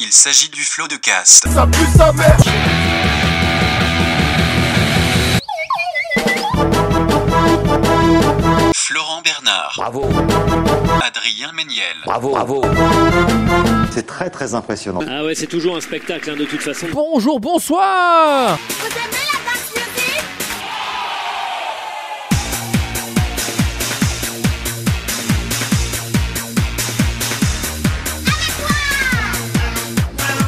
Il s'agit du flot de cast. Ça pue sa mère Florent Bernard, Bravo, Adrien Méniel, bravo, bravo. C'est très très impressionnant. Ah ouais, c'est toujours un spectacle hein, de toute façon. Bonjour, bonsoir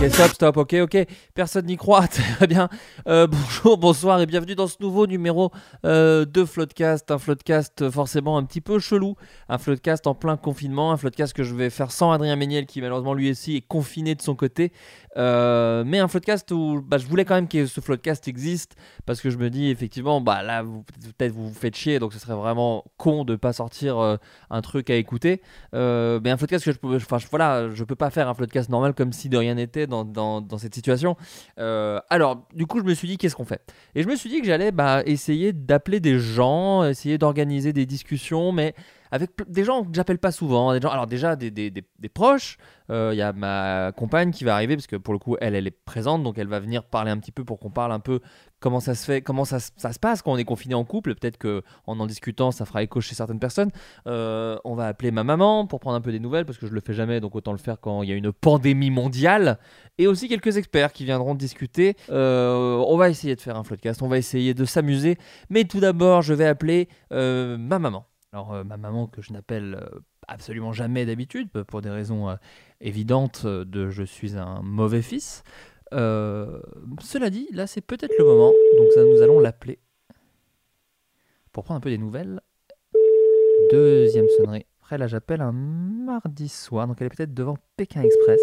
Ok, stop, stop, ok, ok. Personne n'y croit, très bien. Euh, bonjour, bonsoir et bienvenue dans ce nouveau numéro euh, de Floodcast. Un Floodcast euh, forcément un petit peu chelou. Un Floodcast en plein confinement. Un Floodcast que je vais faire sans Adrien Méniel qui malheureusement lui aussi est confiné de son côté. Euh, mais un Floodcast où bah, je voulais quand même que ce Floodcast existe parce que je me dis effectivement, bah là, peut-être vous vous faites chier donc ce serait vraiment con de pas sortir euh, un truc à écouter. Euh, mais un Floodcast que je peux, enfin voilà, je peux pas faire un Floodcast normal comme si de rien n'était dans, dans, dans cette situation. Alors, du coup, je me suis dit, qu'est-ce qu'on fait? Et je me suis dit que j'allais bah, essayer d'appeler des gens, essayer d'organiser des discussions, mais avec des gens que j'appelle pas souvent. Des gens, alors, déjà, des, des- des- proches. Euh, Il y a ma compagne qui va arriver, parce que pour le coup, elle, elle est présente, donc elle va venir parler un petit peu pour qu'on parle un peu comment ça se fait, comment ça, ça se passe quand on est confiné en couple. Peut-être que en en discutant, ça fera écho chez certaines personnes. Euh, on va appeler ma maman pour prendre un peu des nouvelles, parce que je le fais jamais, donc autant le faire quand il y a une pandémie mondiale et aussi quelques experts qui viendront discuter. Euh, on va essayer de faire un floodcast, on va essayer de s'amuser, mais tout d'abord, je vais appeler euh, ma maman. Alors, euh, ma maman que je n'appelle euh, absolument jamais d'habitude, euh, pour des raisons évidentes de je suis un mauvais fils. Cela dit, là, c'est peut-être le moment, donc ça, nous allons l'appeler pour prendre un peu des nouvelles. Deuxième sonnerie. Après, là, j'appelle un mardi soir, donc elle est peut-être devant Pékin Express.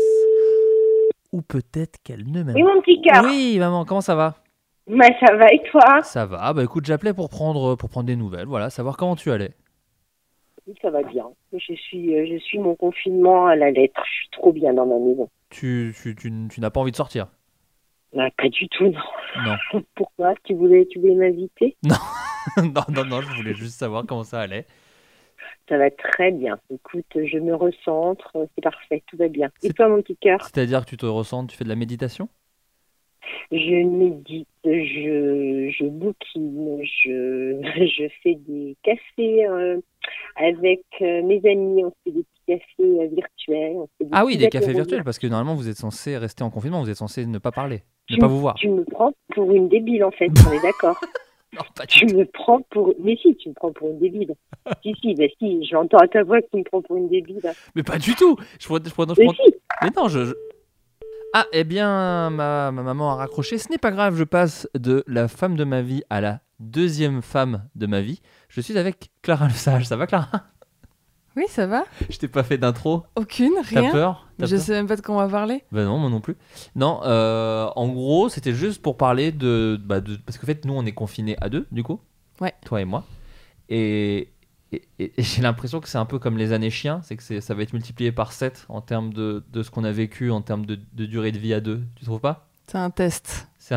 Ou peut-être qu'elle ne m'aime Oui, mon petit cœur. Oui, maman, comment ça va? Bah, ça va et toi? Ça va. Bah écoute, j'appelais pour prendre, pour prendre des nouvelles, voilà, savoir comment tu allais. Oui, Ça va bien. Je suis, euh, je suis mon confinement à la lettre. Je suis trop bien dans ma maison. Tu, tu, tu, tu n'as pas envie de sortir? Bah, pas du tout, non. Non. Pourquoi? Tu voulais, tu voulais m'inviter? Non, non, non, je voulais juste savoir comment ça allait. Ça va très bien. Écoute, je me recentre. C'est parfait. Tout va bien. Et toi, mon petit cœur? C'est-à-dire que tu te ressens, tu fais de la méditation? Je médite, je, je bouquine, je, je fais des cafés euh, avec euh, mes amis. On fait des petits cafés euh, virtuels. on fait Ah oui, des cafés virtuels, parce que normalement vous êtes censé rester en confinement, vous êtes censé ne pas parler, ne pas vous voir. Tu me prends pour une débile, en fait. On est d'accord Non, Tu me prends pour. Mais si, tu me prends pour une débile. si, si, bah si, j'entends à ta voix que tu me prends pour une débile. Mais pas du tout Je je prends- je Mais prends- si, Mais non, je. je- Ah, eh bien, ma, ma maman a raccroché. Ce n'est pas grave, je passe de la femme de ma vie à la deuxième femme de ma vie. Je suis avec Clara Le Sage. Ça va, Clara? Oui, ça va Je t'ai pas fait d'intro. Aucune, T'as rien. peur? T'as Je peur? sais même pas de quoi on va parler. Ben non, moi non plus. Non, euh, en gros, c'était juste pour parler de, bah, de- Parce qu'en fait, nous, on est confinés à deux, du coup. Ouais. Toi et moi. Et, et- et- et j'ai l'impression que c'est un peu comme les années chiens, c'est que ça va être multiplié par 7 en termes de, de ce qu'on a vécu, en termes de, de durée de vie à deux. Tu trouves pas? C'est un test. C'est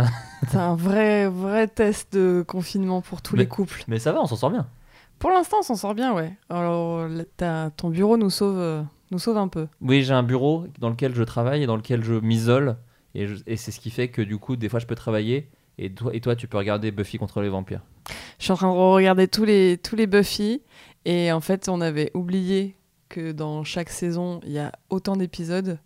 un- vrai, vrai test de confinement pour tous Mais- les couples. Mais ça va, on s'en sort bien. Pour l'instant, on s'en sort bien, ouais. Alors, ton bureau nous sauve, euh, nous sauve un peu. Oui, j'ai un bureau dans lequel je travaille et dans lequel je m'isole. Et c'est ce qui fait que du coup, des fois, je peux travailler. Et toi, et toi, tu peux regarder Buffy contre les vampires. Je suis en train de regarder tous les, tous les Buffy. Et en fait, on avait oublié que dans chaque saison, il y a autant d'épisodes.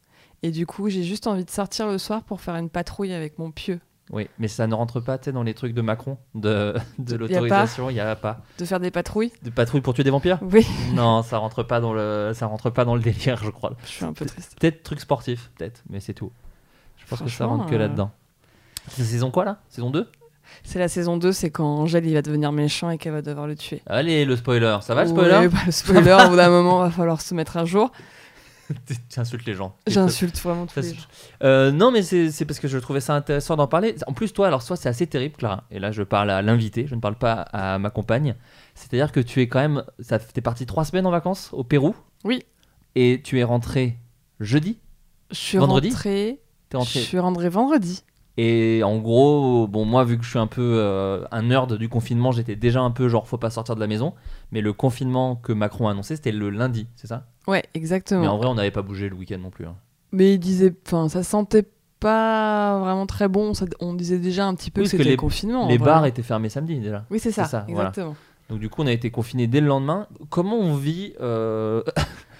Et du coup, j'ai juste envie de sortir le soir pour faire une patrouille avec mon pieu. Oui, mais ça ne rentre pas dans les trucs de Macron, de, de a l'autorisation, il n'y a pas. De faire des patrouilles? De patrouille pour tuer des vampires? Oui, Non, ça rentre pas dans le, ça rentre pas dans le délire, je crois. je suis un peu triste. Peut-être truc sportif, peut-être, mais c'est tout. Je pense que ça rentre que euh, là-dedans. C'est saison quoi là? Saison 2 C'est la saison 2, c'est quand Angèle il va devenir méchant et qu'elle va devoir le tuer. Allez, le spoiler. Ça va le spoiler? Ouais, bah, le spoiler, au bout d'un moment, va falloir se mettre à jour. Tu insultes les gens. J'insulte vraiment tous les gens. Euh, non, mais c'est parce que je trouvais ça intéressant d'en parler. En plus, toi, alors, soit c'est assez terrible, Clara. Et là, je parle à l'invité, je ne parle pas à ma compagne. C'est-à-dire que tu es quand même. T'es parti trois semaines en vacances au Pérou? Oui. Et tu es rentré jeudi? Je suis Vendredi? T'es rentré. Je suis rentrée vendredi. Et en gros, bon, moi, vu que je suis un peu euh, un nerd du confinement, j'étais déjà un peu genre, faut pas sortir de la maison. Mais le confinement que Macron a annoncé, c'était le lundi, c'est ça? Ouais, Mais en exactement. vrai, on n'avait pas bougé le week-end non plus. hein. Mais il disait, enfin, ça sentait pas vraiment très bon. Ça- on disait déjà un petit peu Oui, que c'était les- le confinement. en Les bars étaient fermés samedi déjà. Oui, c'est ça, voilà. exactement. Donc du coup, on a été confinés dès le lendemain. Comment on vit euh,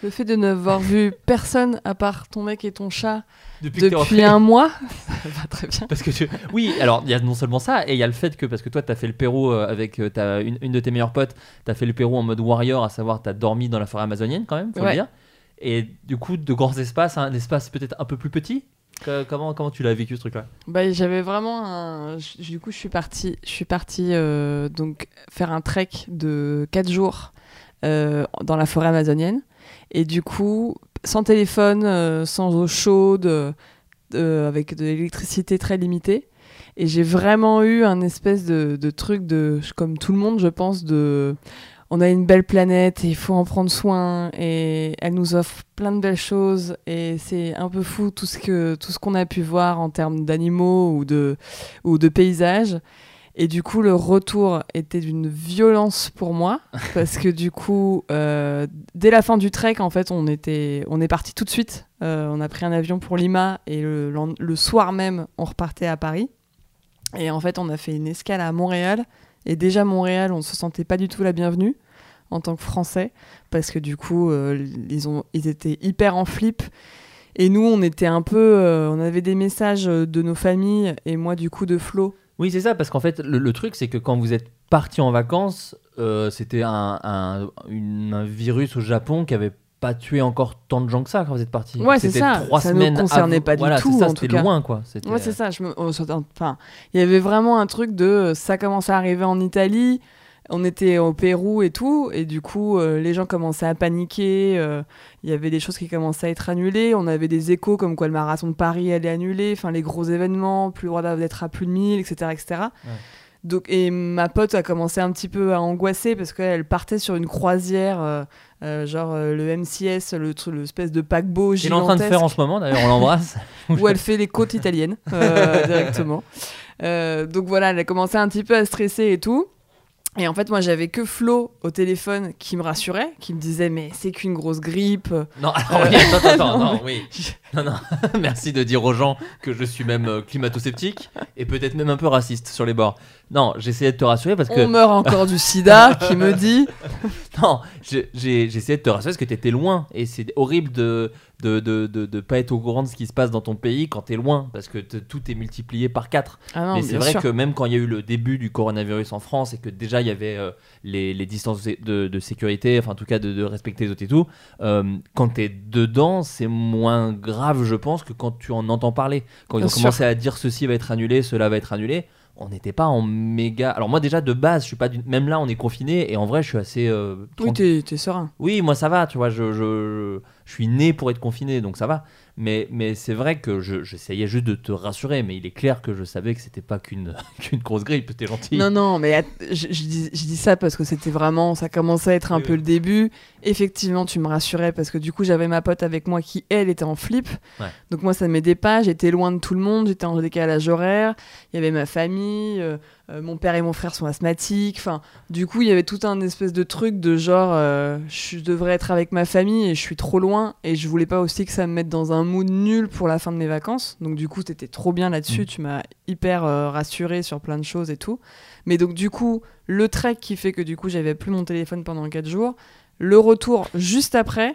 Le fait de n'avoir vu personne à part ton mec et ton chat depuis, rentré un mois, ça va très bien. Parce que tu... Oui, alors il y a non seulement ça, et il y a le fait que, parce que toi, tu as fait le Pérou euh, avec euh, ta- une, une de tes meilleures potes, tu as fait le Pérou en mode warrior, à savoir tu as dormi dans la forêt amazonienne quand même, faut le dire. Et du coup, de grands espaces, un espace peut-être un peu plus petit. Comment, comment tu l'as vécu ce truc-là? Bah, j'avais vraiment un. Du coup, je suis partie, je suis partie euh, donc faire un trek de 4 jours euh, dans la forêt amazonienne. Et du coup, sans téléphone, euh, sans eau chaude, euh, avec de l'électricité très limitée. Et j'ai vraiment eu un espèce de, de truc de, comme tout le monde, je pense, de. On a une belle planète et il faut en prendre soin et elle nous offre plein de belles choses et c'est un peu fou tout ce que tout ce qu'on a pu voir en termes d'animaux ou de ou de paysages et du coup le retour était d'une violence pour moi parce que du coup euh, dès la fin du trek en fait on était on est parti tout de suite. Euh, on a pris un avion pour Lima et le, soir même on repartait à Paris. Et en fait on a fait une escale à Montréal. Et déjà Montréal on se sentait pas du tout la bienvenue en tant que français parce que du coup euh, ils ont ils étaient hyper en flip. Et nous on était un peu on avait des messages de nos familles et moi du coup de Flo Oui, c'est ça, parce qu'en fait, le, le truc, c'est que quand vous êtes parti en vacances, euh, c'était un, un- une- un virus au Japon qui avait pas tué encore tant de gens que ça quand vous êtes parti. Ouais, c'est C'était ça. trois Ça ne semaines concernait avant- pas du voilà, tout, c'est ça, en c'était tout cas. loin, quoi. C'était- Ouais, c'est ça. Je me... on Enfin, il y avait vraiment un truc de euh, ça commençait à arriver en Italie. On était au Pérou et tout, et du coup, euh, les gens commençaient à paniquer. euh, Il y avait des choses qui commençaient à être annulées. On avait des échos comme quoi le marathon de Paris allait annuler. Enfin, les gros événements, plus le droit d'être à plus de 1000, etc., etc. Donc, et ma pote a commencé un petit peu à angoisser parce qu'elle partait sur une croisière, euh, euh, genre euh, le MCS, le l'espèce de paquebot Il est en train de gigantesque faire en ce moment, d'ailleurs, on l'embrasse. où elle fait les côtes italiennes directement. Donc voilà, elle a commencé un petit peu à stresser et tout. Et en fait, moi, j'avais que Flo au téléphone qui me rassurait, qui me disait mais c'est qu'une grosse grippe. Non, alors Euh, oui, attends, attends, non, non, oui. Non, non, merci de dire aux gens que je suis même euh, climato-sceptique et peut-être même un peu raciste sur les bords. Non, j'essayais de te rassurer parce que. On meurt encore du sida, qui me dit. Non, j'essayais de te rassurer parce que t'étais loin et c'est horrible de de, de, de, de pas être au courant de ce qui se passe dans ton pays quand t'es loin parce que tout est multiplié par 4. Ah non, Mais c'est vrai sûr. que même quand il y a eu le début du coronavirus en France et que déjà il y avait euh, les, les distances de, de sécurité, enfin en tout cas de, de respecter les autres et tout, euh, quand t'es dedans, c'est moins grave, je pense, que quand tu en entends parler. Quand ils Bien ont sûr. commencé à dire ceci va être annulé, cela va être annulé, on n'était pas en méga. Alors moi déjà de base, je suis pas même là on est confiné et en vrai je suis assez. euh, Oui, t'es serein. Oui, moi ça va, tu vois, je, je, je suis né pour être confiné, donc ça va. Mais, mais c'est vrai que je- j'essayais juste de te rassurer, mais il est clair que je savais que c'était pas qu'une qu'une grosse grippe, t'es gentil. Non, non, mais je, dis, je dis ça parce que c'était vraiment, ça commençait à être un Oui, peu oui. le début. Effectivement, tu me rassurais parce que du coup, j'avais ma pote avec moi qui, elle, était en flip. Ouais. Donc moi, ça m'aidait pas. J'étais loin de tout le monde. J'étais en décalage horaire. Il y avait ma famille. euh, euh, mon père et mon frère sont asthmatiques. Enfin, du coup, il y avait tout un espèce de truc de genre, euh, je devrais être avec ma famille et je suis trop loin. Et je voulais pas aussi que ça me mette dans un mood nul pour la fin de mes vacances. Donc du coup, t'étais trop bien là-dessus. Mm. Tu m'as hyper euh, rassuré sur plein de choses et tout. Mais donc du coup, le trek qui fait que du coup, j'avais plus mon téléphone pendant 4 jours. Le retour juste après.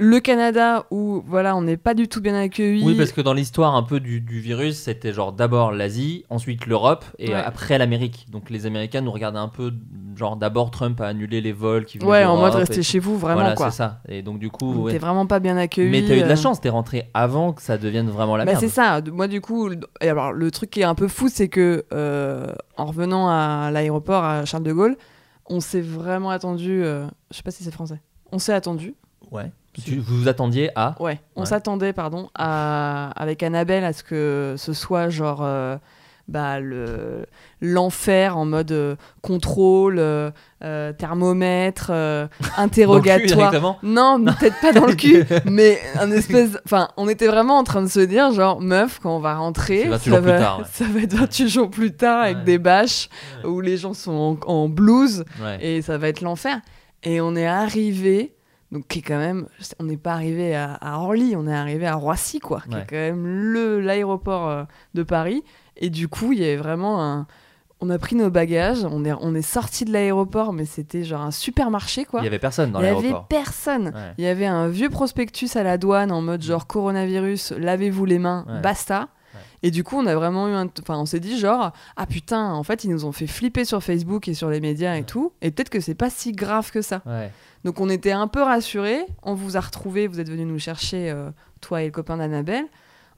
Le Canada où voilà, on n'est pas du tout bien accueillis. Oui, parce que dans l'histoire un peu du, du virus, c'était genre d'abord l'Asie, ensuite l'Europe et Ouais. euh, après l'Amérique. Donc les Américains nous regardaient un peu, genre d'abord Trump a annulé les vols qui venaient Ouais, en mode tout. chez vous, vraiment Voilà, quoi. c'est ça. Et donc du coup, ouais. vraiment pas bien accueillis. mais t'as eu de euh. la chance, t'es rentré avant que ça devienne vraiment la Bah, merde. c'est ça. Moi, du coup, le- et alors le truc qui est un peu fou, c'est que euh, en revenant à l'aéroport à Charles de Gaulle, on s'est vraiment attendu. euh, je sais pas si c'est français. On s'est attendu. Ouais. Tu- vous vous attendiez à Ouais. On Ouais. s'attendait, pardon, à, avec Annabelle à ce que ce soit genre. euh, bah, le l'enfer en mode euh, contrôle, euh, euh, thermomètre, euh, Dans le cul, interrogatoire. directement Non, mais peut-être pas dans le cul, mais un espèce. Enfin, on était vraiment en train de se dire, genre, meuf, quand on va rentrer, C'est 28 ça va, tard, ouais. ça va être 28 jours plus tard avec Ouais. des bâches Ouais. où les gens sont en, en blouse et ça va être l'enfer. Et on est arrivé Donc, qui est quand même. On n'est pas arrivé à, à Orly, on est arrivé à Roissy, quoi. Qui est quand même le- l'aéroport de Paris. Et du coup, il y avait vraiment un. On a pris nos bagages, on est, on est sorti de l'aéroport, mais c'était genre un supermarché, quoi. Il y avait personne dans Il y avait l'aéroport. personne. Ouais. Il y avait un vieux prospectus à la douane en mode genre coronavirus, lavez-vous les mains, Ouais. basta. Ouais. Et du coup, on a vraiment eu un. Enfin, on s'est dit genre, ah putain, en fait, ils nous ont fait flipper sur Facebook et sur les médias et tout. Et peut-être que c'est pas si grave que ça. Donc, on était un peu rassurés. On vous a retrouvés, vous êtes venus nous chercher, euh, toi et le copain d'Annabelle.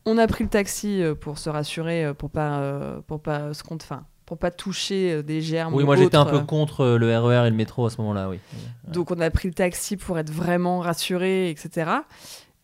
On a pris le taxi euh, pour se rassurer, euh, pour pas, euh, pour pas se compte, pour pas toucher des germes. Oui, ou moi j'étais un peu contre le RER et le métro à ce moment-là, oui. Donc on a pris le taxi pour être vraiment rassuré, etc.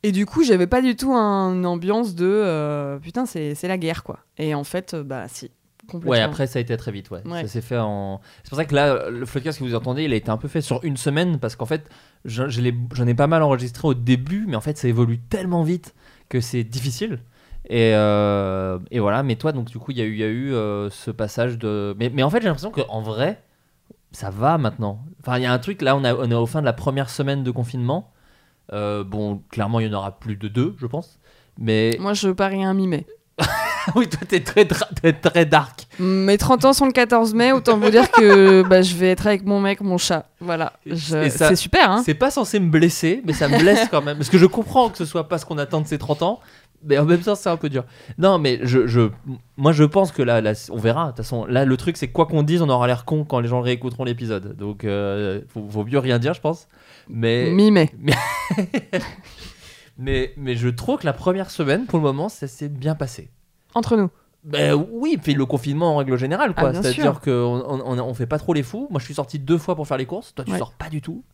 Et du coup, j'avais pas du tout un- une ambiance de euh, putain, c'est la guerre quoi. Et en fait, bah si, complètement. Ouais, après ça a été très vite, ouais. Ouais. Ça s'est fait en. C'est pour ça que là, le podcast que vous entendez, il a été un peu fait sur une semaine parce qu'en fait, je- je j'en ai pas mal enregistré au début, mais en fait, ça évolue tellement vite que c'est difficile. Et, euh, et voilà, mais toi, donc du coup, il y a eu, y a eu euh, ce passage de. Mais, mais en fait, j'ai l'impression qu'en vrai, ça va maintenant. Enfin, il y a un truc, là, on, a, on est au fin de la première semaine de confinement. Euh, bon, clairement, il y en aura plus de deux, je pense. Mais Moi, je parie un mi-mai. oui, toi, t'es très, très dark. Mes 30 ans sont le 14 mai, autant vous dire que bah, je vais être avec mon mec, mon chat. Voilà. Je- C'est super, hein C'est pas censé me blesser, mais ça me blesse quand même. Parce que je comprends que ce soit pas ce qu'on attend de ses 30 ans, mais en même temps, c'est un peu dur. Non, mais je, je, moi, je pense que là, là, on verra. De toute façon, là, le truc, c'est quoi qu'on dise, on aura l'air con quand les gens réécouteront l'épisode. Donc, euh, faut, vaut mieux rien dire, je pense. Mais, Mi-mai. mais, mais je trouve que la première semaine, pour le moment, ça s'est bien passé. Entre nous. Ben oui, puis le confinement en règle générale, quoi. Ah, C'est-à-dire qu'on on, fait pas trop les fous. Moi, je suis sorti deux fois pour faire les courses. Toi, tu Ouais. sors pas du tout.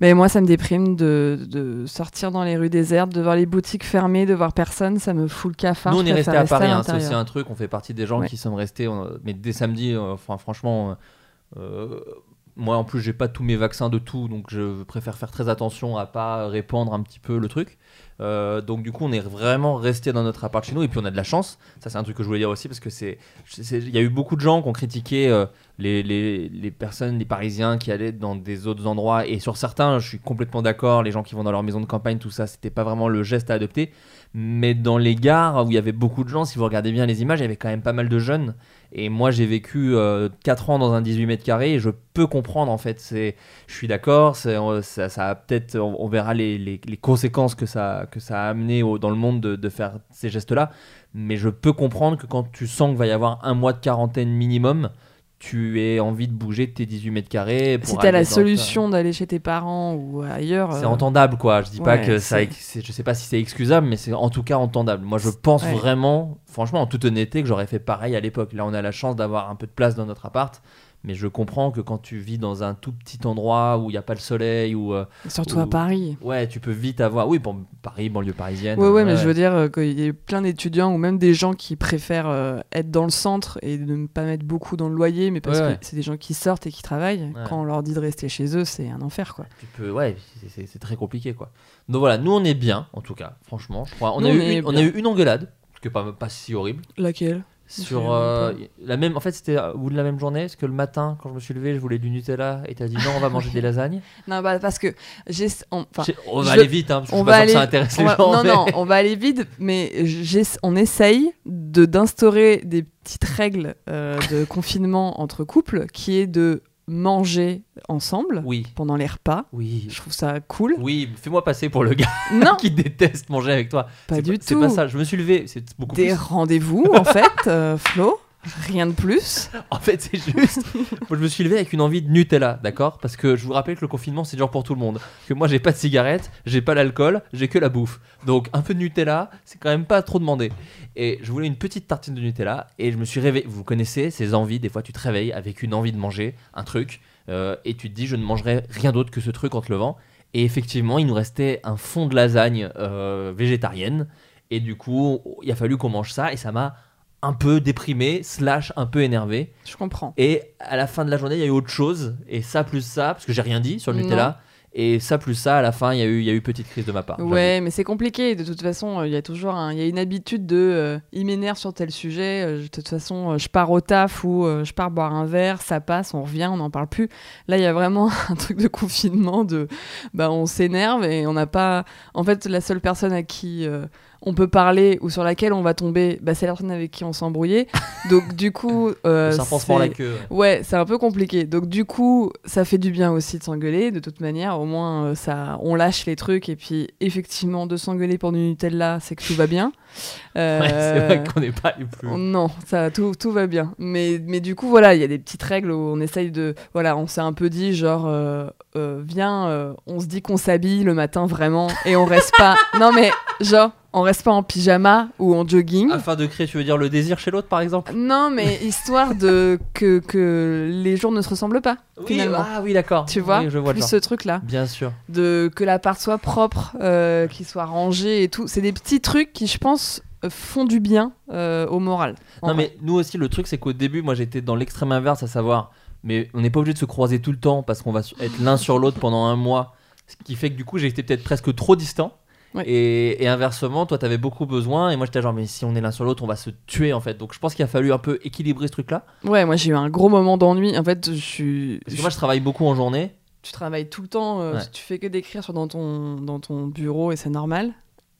Mais moi, ça me déprime de, de sortir dans les rues désertes, de voir les boutiques fermées, de voir personne. Ça me fout le cafard. Nous, on est resté à Paris, hein, c'est aussi un truc. On fait partie des gens Ouais. qui sommes restés. on- mais dès samedi, euh, franchement, euh, euh, moi en plus, j'ai pas tous mes vaccins de tout, donc je préfère faire très attention à pas répandre un petit peu le truc. Euh, donc du coup, on est vraiment resté dans notre appart chez nous et puis on a de la chance. Ça, c'est un truc que je voulais dire aussi parce que c'est, il y a eu beaucoup de gens qui ont critiqué euh, les, les, les personnes, les Parisiens qui allaient dans des autres endroits et sur certains, je suis complètement d'accord. Les gens qui vont dans leur maison de campagne, tout ça, c'était pas vraiment le geste à adopter. Mais dans les gares où il y avait beaucoup de gens, si vous regardez bien les images, il y avait quand même pas mal de jeunes. Et moi, j'ai vécu 4 ans dans un 18 mètres carrés et je peux comprendre en fait. Je suis d'accord, ça, ça a peut-être, on, on verra les, les- les conséquences que ça, que ça a amené au- dans le monde de, de faire ces gestes-là. Mais je peux comprendre que quand tu sens qu'il va y avoir un mois de quarantaine minimum, tu aies envie de bouger de tes 18 mètres carrés. pour Si t'as la solution d'aller chez tes parents ou ailleurs. c'est euh, entendable quoi. Je dis pas ouais, que ça, je sais pas si c'est excusable, mais c'est en tout cas entendable. Moi, je pense Ouais. vraiment, franchement, en toute honnêteté, que j'aurais fait pareil à l'époque. Là, on a la chance d'avoir un peu de place dans notre appart, mais je comprends que quand tu vis dans un tout petit endroit où il n'y a pas le soleil, ou Surtout ou- à Paris. ouais, tu peux vite avoir, oui, bon, Paris, banlieue parisienne. Ouais, ouais, mais je veux dire euh, qu'il y a plein d'étudiants ou même des gens qui préfèrent euh, être dans le centre et de ne pas mettre beaucoup dans le loyer, mais parce Ouais, que c'est des gens qui sortent et qui travaillent. Quand on leur dit de rester chez eux, c'est un enfer, quoi. Tu peux, ouais, c'est- très compliqué quoi. Donc voilà, nous on est bien, en tout cas, franchement. Je crois. On, Nous, a, on eu une, on a bien. eu une engueulade, ce qui est pas, pas si horrible. Laquelle? Sur euh, la même, en fait, c'était au bout de la même journée. Parce que le matin, quand je me suis levé, je voulais du Nutella et t'as dit non, on va manger des lasagnes. Non, bah, parce que j'ai. on- on va je- aller vite, hein, parce que on je va pas sûr aller. que ça intéresse les va- gens. non, mais- non, on va aller vite, mais on essaye de d'instaurer des petites règles euh, de confinement entre couples, qui est de manger ensemble Oui, pendant les repas. oui, Je trouve ça cool. oui. Fais-moi passer pour le gars Non, qui déteste manger avec toi. pas C'est du C'est tout. pas ça. Je me suis levé. C'est beaucoup Des plus. rendez-vous, en fait, euh, Flo. Rien de plus. En fait, c'est juste. moi, je me suis levé avec une envie de Nutella, d'accord? Parce que je vous rappelle que le confinement, c'est dur pour tout le monde. Que moi, j'ai pas de cigarette, j'ai pas l'alcool, j'ai que la bouffe. Donc, un peu de Nutella, c'est quand même pas trop demandé. Et je voulais une petite tartine de Nutella et je me suis réveillé. Vous connaissez ces envies Des fois, tu te réveilles avec une envie de manger un truc euh, et tu te dis, je ne mangerai rien d'autre que ce truc en te levant. Et effectivement, il nous restait un fond de lasagne euh, végétarienne. Et du coup, il a fallu qu'on mange ça et ça m'a un peu déprimé, slash un peu énervé. Je comprends. Et à la fin de la journée, il y a eu autre chose. Et ça plus ça, parce que j'ai rien dit sur le Non. Nutella. Et ça, plus ça, à la fin, il y, a eu- il y a eu petite crise de ma part. Ouais, mais c'est compliqué. De toute façon, euh, il y a toujours un- il y a une habitude de euh, il m'énerve sur tel sujet. euh, de toute façon, je pars au taf ou euh, je pars boire un verre, ça passe, on revient, on n'en parle plus. Là, il y a vraiment un truc de confinement de bah on s'énerve et on n'a pas. En fait, la seule personne à qui on peut parler ou sur laquelle on va tomber, bah, c'est la personne avec qui on s'est embrouillé. Donc du coup, euh, mord la c'est- queue. ouais. Ouais, c'est un peu compliqué. Donc du coup, ça fait du bien aussi de s'engueuler. De toute manière, au moins, euh, ça, on lâche les trucs. Et puis, effectivement, de s'engueuler pour du Nutella, c'est que tout va bien. Euh, Ouais, c'est vrai qu'on n'est pas les plus. Non, ça, tout, tout va bien. Mais, mais du coup, voilà, il y a des petites règles où on essaye de... Voilà, on s'est un peu dit, genre, euh, euh, viens, on se dit qu'on s'habille le matin, vraiment, et on reste pas... Non, mais, genre, on reste pas en pyjama ou en jogging. Afin de créer, tu veux dire le désir chez l'autre, par exemple? Non, mais histoire de que, que les jours ne se ressemblent pas, finalement. Ah oui, d'accord. Tu vois, Oui, je vois plus ce truc-là. Bien sûr. De que l'appart soit propre, euh, qu'il soit rangé et tout. C'est des petits trucs qui, je pense, font du bien euh, au moral. Non, vrai. mais nous aussi, le truc, c'est qu'au début, moi, j'étais dans l'extrême inverse, à savoir, mais on n'est pas obligé de se croiser tout le temps parce qu'on va être l'un sur l'autre pendant un mois. Ce qui fait que du coup, j'ai été peut-être presque trop distant. Et, et inversement, toi, t'avais beaucoup besoin, et moi, j'étais genre, mais si on est l'un sur l'autre, on va se tuer en fait. Donc, je pense qu'il a fallu un peu équilibrer ce truc-là. Ouais, moi j'ai eu un gros moment d'ennui. En fait, je suis. Parce que moi, je travaille beaucoup en journée. Tu travailles tout le temps, euh, Ouais. tu fais que d'écrire dans ton, dans ton bureau et c'est normal.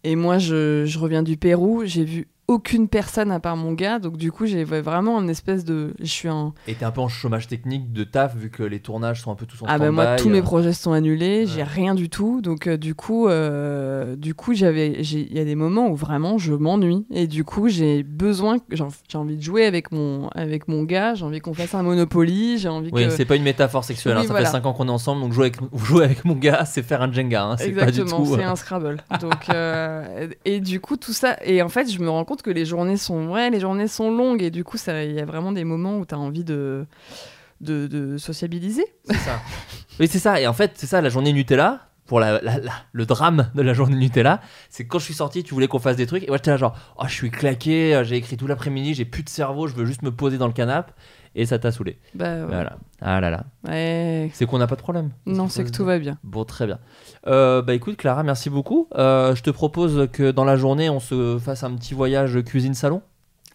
Et moi, je, reviens du Pérou, j'ai vu aucune personne à part mon gars, donc du coup, j'ai vraiment une espèce de. Je suis un. Et t'es un peu en chômage technique de taf, vu que les tournages sont un peu tous en Ah bah moi, tous mes projets sont annulés, Ouais. j'ai rien du tout, donc euh, du coup, euh, du coup, j'avais, il y a des moments où vraiment je m'ennuie et du coup, j'ai besoin, j'ai envie de jouer avec mon, avec mon gars, j'ai envie qu'on fasse un Monopoly, j'ai envie Oui, que. c'est pas une métaphore sexuelle. hein, ça voilà. fait 5 ans qu'on est ensemble, donc jouer avec, jouer avec mon gars, c'est faire un Jenga. hein, c'est pas du Exactement, tout. c'est euh, un Scrabble. Donc, euh, et du coup, tout ça. Et en fait, je me rends compte que les journées sont. Les journées sont longues. Et du coup, il y a vraiment des moments où tu as envie de, de, sociabiliser. C'est ça. oui, c'est ça. Et en fait, c'est ça, la journée Nutella. Pour la, la- le drame de la journée Nutella, c'est quand je suis sorti, tu voulais qu'on fasse des trucs. Et moi, j'étais là, genre, oh, je suis claqué, euh, j'ai écrit tout l'après-midi, j'ai plus de cerveau, je veux juste me poser dans le canapé. Et ça t'a saoulé. Bah, ouais. Voilà. Ah là là. Ouais. C'est qu'on n'a pas de problème. Non, c'est que tout va bien. Bon, très bien. Euh, bah écoute, Clara, merci beaucoup. Euh, je te propose que dans la journée, on se fasse un petit voyage cuisine-salon.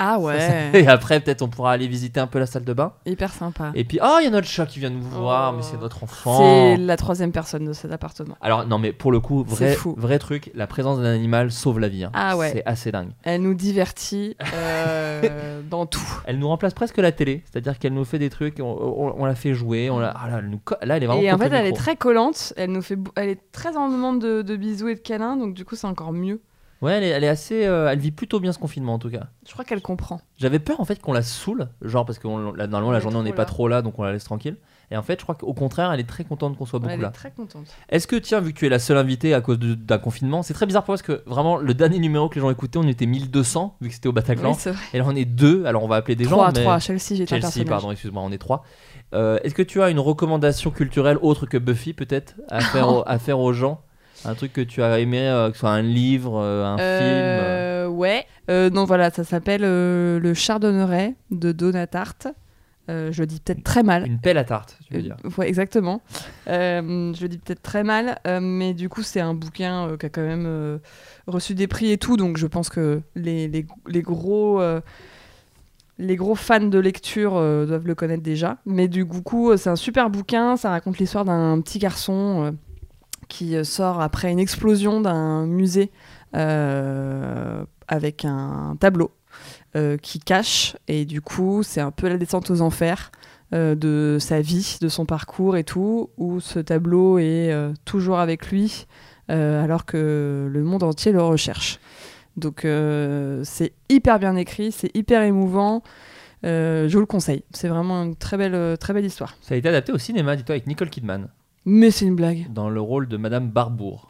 Ah ouais, Et après, peut-être, on pourra aller visiter un peu la salle de bain. hyper sympa. Et puis, oh, il y a notre chat qui vient nous voir, Oh. mais c'est notre enfant. C'est la troisième personne de cet appartement. Alors, non, mais pour le coup, vrai, C'est fou. vrai truc, la présence d'un animal sauve la vie. hein. Ah ouais. C'est assez dingue. Elle nous divertit euh, dans tout. Elle nous remplace presque la télé, c'est-à-dire qu'elle nous fait des trucs, on, on- on la fait jouer, on la, ah là, elle nous là, elle est vraiment Et en fait, le elle est très collante. Elle nous fait, elle est très en demande de, de bisous et de câlins, donc du coup, c'est encore mieux. Ouais, elle est, elle est assez, euh, elle vit plutôt bien ce confinement en tout cas. Je crois qu'elle comprend. J'avais peur en fait qu'on la saoule, genre parce que on- la- normalement On la est journée on trop n'est pas là. trop là, donc on la laisse tranquille. Et en fait, je crois qu'au contraire, elle est très contente qu'on soit beaucoup elle là. est très contente. Est-ce que, tiens, vu que tu es la seule invitée à cause de- d'un confinement, c'est très bizarre pour moi parce que vraiment, le dernier numéro que les gens écoutaient, on était 1200 vu que c'était au Bataclan. Oui, c'est vrai. et là, on est deux, alors on va appeler des gens. Trois, mais... trois. Chelsea, j'ai un Chelsea, personnage. pardon, excuse-moi, on est trois. Euh, Est-ce que tu as une recommandation culturelle autre que Buffy, peut-être, à, faire au- à faire aux gens? Un truc que tu as aimé, euh, que ce soit un livre, euh, un film euh, Euh, Ouais. Non, voilà, ça s'appelle Le Chardonneret de Donatarte. Euh, je le dis peut-être très mal. Une pelle à tarte, tu veux dire. Ouais, exactement. Je le dis peut-être très mal, mais du coup, c'est un bouquin qui a quand même reçu des prix et tout, donc je pense que les, les, les gros. les gros fans de lecture euh, doivent le connaître déjà. Mais du coup, c'est un super bouquin. Ça raconte l'histoire d'un petit garçon qui euh, sort après une explosion d'un musée euh, avec un tableau euh, qui cache. Et du coup, c'est un peu la descente aux enfers de sa vie, de son parcours et tout, où ce tableau est toujours avec lui, alors que le monde entier le recherche. Donc c'est hyper bien écrit, c'est hyper émouvant. Je vous le conseille. C'est vraiment une très belle, très belle histoire. Ça a été adapté au cinéma, dis-toi, avec Nicole Kidman, Mais c'est une blague. dans le rôle de Madame Barbour.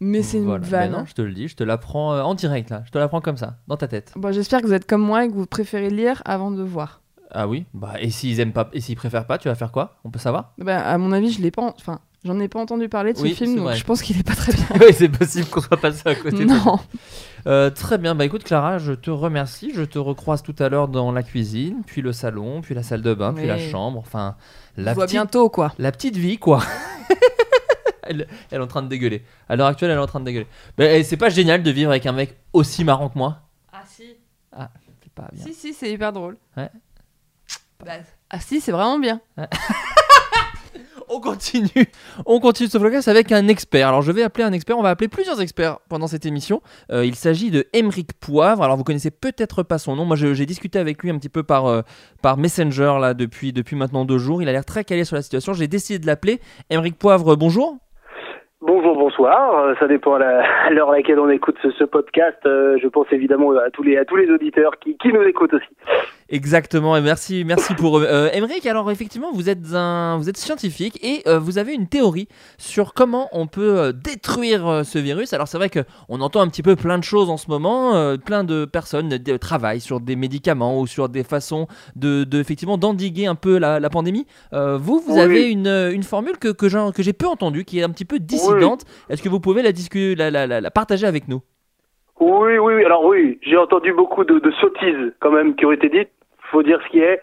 Mais c'est une Voilà. vanne. Ben non, je te le dis, je te l'apprends euh, en direct là, je te l'apprends comme ça, dans ta tête. Bon, J'espère que vous êtes comme moi et que vous préférez lire avant de voir. Ah oui? Bah et s'ils aiment pas et s'ils préfèrent pas, tu vas faire quoi? On peut savoir? Bah, à mon avis, je l'ai pas. en- Enfin, j'en ai pas entendu parler de Oui, ce film, donc vrai. je pense qu'il est pas très bien. Oui, c'est possible qu'on soit passé à côté. de- non. Euh, très bien, bah écoute Clara, je te remercie, je te recroise tout à l'heure dans la cuisine, puis le salon, puis la salle de bain, puis la chambre, enfin la petite bientôt, quoi. la petite vie quoi. elle, elle est en train de dégueuler. À l'heure actuelle, elle est en train de dégueuler. Mais eh, c'est pas génial de vivre avec un mec aussi marrant que moi Ah si. C'est pas bien. Si, si, c'est hyper drôle. Ouais. Bah, ah si, c'est vraiment bien. On continue, on continue ce podcast avec un expert. Alors je vais appeler un expert, on va appeler plusieurs experts pendant cette émission. Euh, il s'agit de Émeric Poivre. Alors vous connaissez peut-être pas son nom. Moi j'ai discuté avec lui un petit peu par, euh, par Messenger là depuis, depuis maintenant deux jours. Il a l'air très calé sur la situation. J'ai décidé de l'appeler. Émeric Poivre, bonjour. Bonjour, bonsoir. Euh, ça dépend à l'heure à laquelle on écoute ce, podcast. Je pense évidemment à tous les à tous les auditeurs qui, qui nous écoutent aussi. Exactement, et merci, merci pour. Euh, Émeric, alors effectivement, vous êtes un, vous êtes scientifique et euh, vous avez une théorie sur comment on peut euh, détruire euh, ce virus. Alors c'est vrai que on entend un petit peu plein de choses en ce moment, euh, plein de personnes euh, travaillent sur des médicaments ou sur des façons de, de effectivement d'endiguer un peu la, la pandémie. Euh, vous, vous Oui. avez une, une formule que que j'ai peu entendue, qui est un petit peu dissidente. Est-ce que vous pouvez la, la, la- la partager avec nous? Oui, oui, oui. Alors oui, j'ai entendu beaucoup de, de sottises quand même qui ont été dites. Faut dire ce qui est.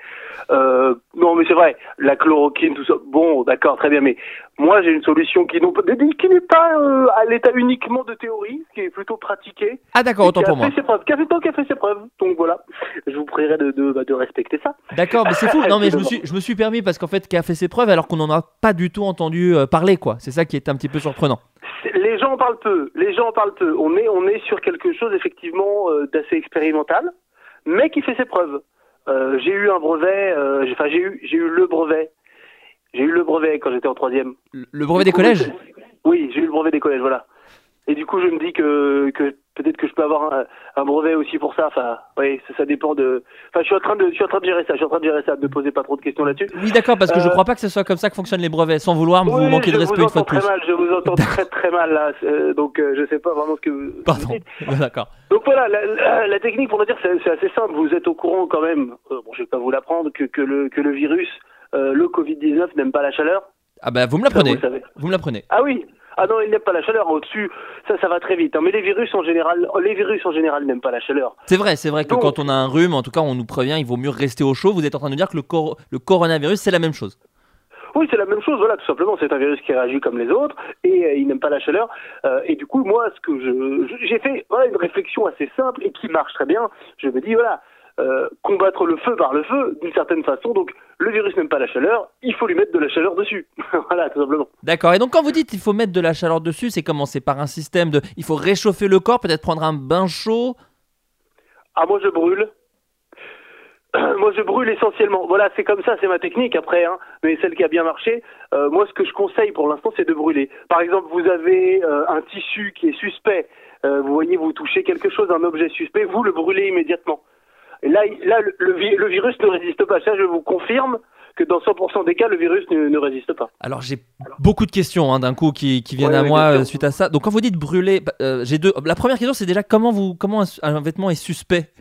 Euh, non, mais c'est vrai. La chloroquine, tout ça. Bon, d'accord, très bien. Mais moi, j'ai une solution qui, qui n'est pas euh, à l'état uniquement de théorie, qui est plutôt pratiquée. Ah d'accord, autant qui a pour moi. fait ses preuves. Qui a fait, qui a fait ses preuves. Donc voilà. Je vous prierai de, de, bah, de respecter ça. D'accord, mais c'est fou. Non, mais je me suis, je me suis permis parce qu'en fait, qui a fait ses preuves alors qu'on n'en a pas du tout entendu euh, parler, quoi. C'est ça qui est un petit peu surprenant. Les gens en parlent peu. Les gens en parlent peu. On est, on est sur quelque chose effectivement euh, d'assez expérimental, mais qui fait ses preuves. Euh, j'ai eu un brevet. euh, j'ai- Enfin, j'ai eu, j'ai eu le brevet. J'ai eu le brevet quand j'étais en troisième. Le brevet des coup, collèges? Oui, j'ai eu le brevet des collèges, voilà. Et du coup, je me dis que, que peut-être que je peux avoir un, un brevet aussi pour ça. Enfin, oui, ça, ça dépend de. Enfin, je suis en train de, je suis en train de gérer ça. Je suis en train de gérer ça. Ne posez pas trop de questions là-dessus. Oui, d'accord, parce que je Euh, crois pas que ce soit comme ça que fonctionnent les brevets. Sans vouloir vous Oui, manquer de respect une fois de entends plus. très mal. Je vous entends très très mal là. Euh, donc, euh, je sais pas vraiment ce que vous. Pardon. D'accord. Donc voilà, la, la- la technique pour le dire, c'est assez simple. Vous êtes au courant quand même. euh, bon, je vais pas vous l'apprendre que, que le que le virus, euh, le Covid 19 n'aime pas la chaleur. Ah bah vous me l'apprenez. Vous me l'apprenez. Ah oui. Ah non, il n'aime pas la chaleur. Au-dessus, ça, ça va très vite. hein. Mais les virus en général, les virus en général n'aiment pas la chaleur. C'est vrai, c'est vrai que Donc- quand on a un rhume, en tout cas, on nous prévient, il vaut mieux rester au chaud. Vous êtes en train de dire que le, cor- le coronavirus, c'est la même chose. Oui, c'est la même chose, voilà, tout simplement. C'est un virus qui réagit comme les autres et euh, il n'aime pas la chaleur. Euh, et du coup, moi, ce que je, je- j'ai fait, voilà, une réflexion assez simple et qui marche très bien. Je me dis, voilà, euh, combattre le feu par le feu, d'une certaine façon. Donc, le virus n'aime pas la chaleur, il faut lui mettre de la chaleur dessus. voilà, tout simplement. D'accord. Et donc quand vous dites qu'il faut mettre de la chaleur dessus, c'est comment? C'est par un système de... Il faut réchauffer le corps, peut-être prendre un bain chaud? Ah, moi, je brûle. Moi, je brûle essentiellement. Voilà, c'est comme ça, c'est ma technique après, hein, mais celle qui a bien marché. Euh, moi, ce que je conseille pour l'instant, c'est de brûler. Par exemple, vous avez euh, un tissu qui est suspect. Vous voyez, vous touchez quelque chose, un objet suspect, vous le brûlez immédiatement. Et là, là, le, le vi- le virus ne résiste pas. Ça, je vous confirme que dans 100% des cas, le virus ne, ne résiste pas. Alors j'ai beaucoup de questions hein, d'un coup qui, qui viennent Ouais, à ouais, moi euh, suite à ça. Donc quand vous dites brûler, bah, euh, j'ai deux. La première question c'est déjà comment vous comment un, un vêtement est suspect?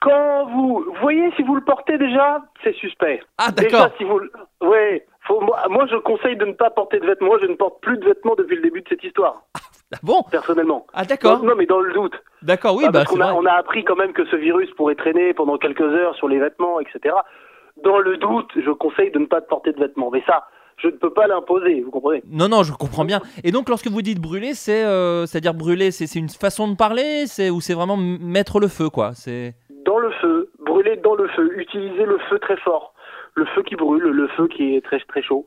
Quand vous, voyez, si vous le portez déjà, c'est suspect. Ah Déjà, d'accord. si vous, le- ouais, faut, moi, moi, je conseille de ne pas porter de vêtements. Moi, je ne porte plus de vêtements depuis le début de cette histoire, Ah bon? Personnellement. Ah d'accord. Non, mais dans le doute. D'accord oui Ah, bah parce qu'on a, on a appris quand même que ce virus pourrait traîner pendant quelques heures sur les vêtements, etc. Dans le doute, je conseille de ne pas porter de vêtements. Mais ça, je ne peux pas l'imposer, vous comprenez? Non non je comprends bien. Et donc lorsque vous dites brûler c'est euh, c'est à dire brûler c'est c'est une façon de parler c'est ou c'est vraiment mettre le feu quoi? C'est. Dans le feu, brûler dans le feu, utiliser le feu très fort. Le feu qui brûle, le feu qui est très très chaud.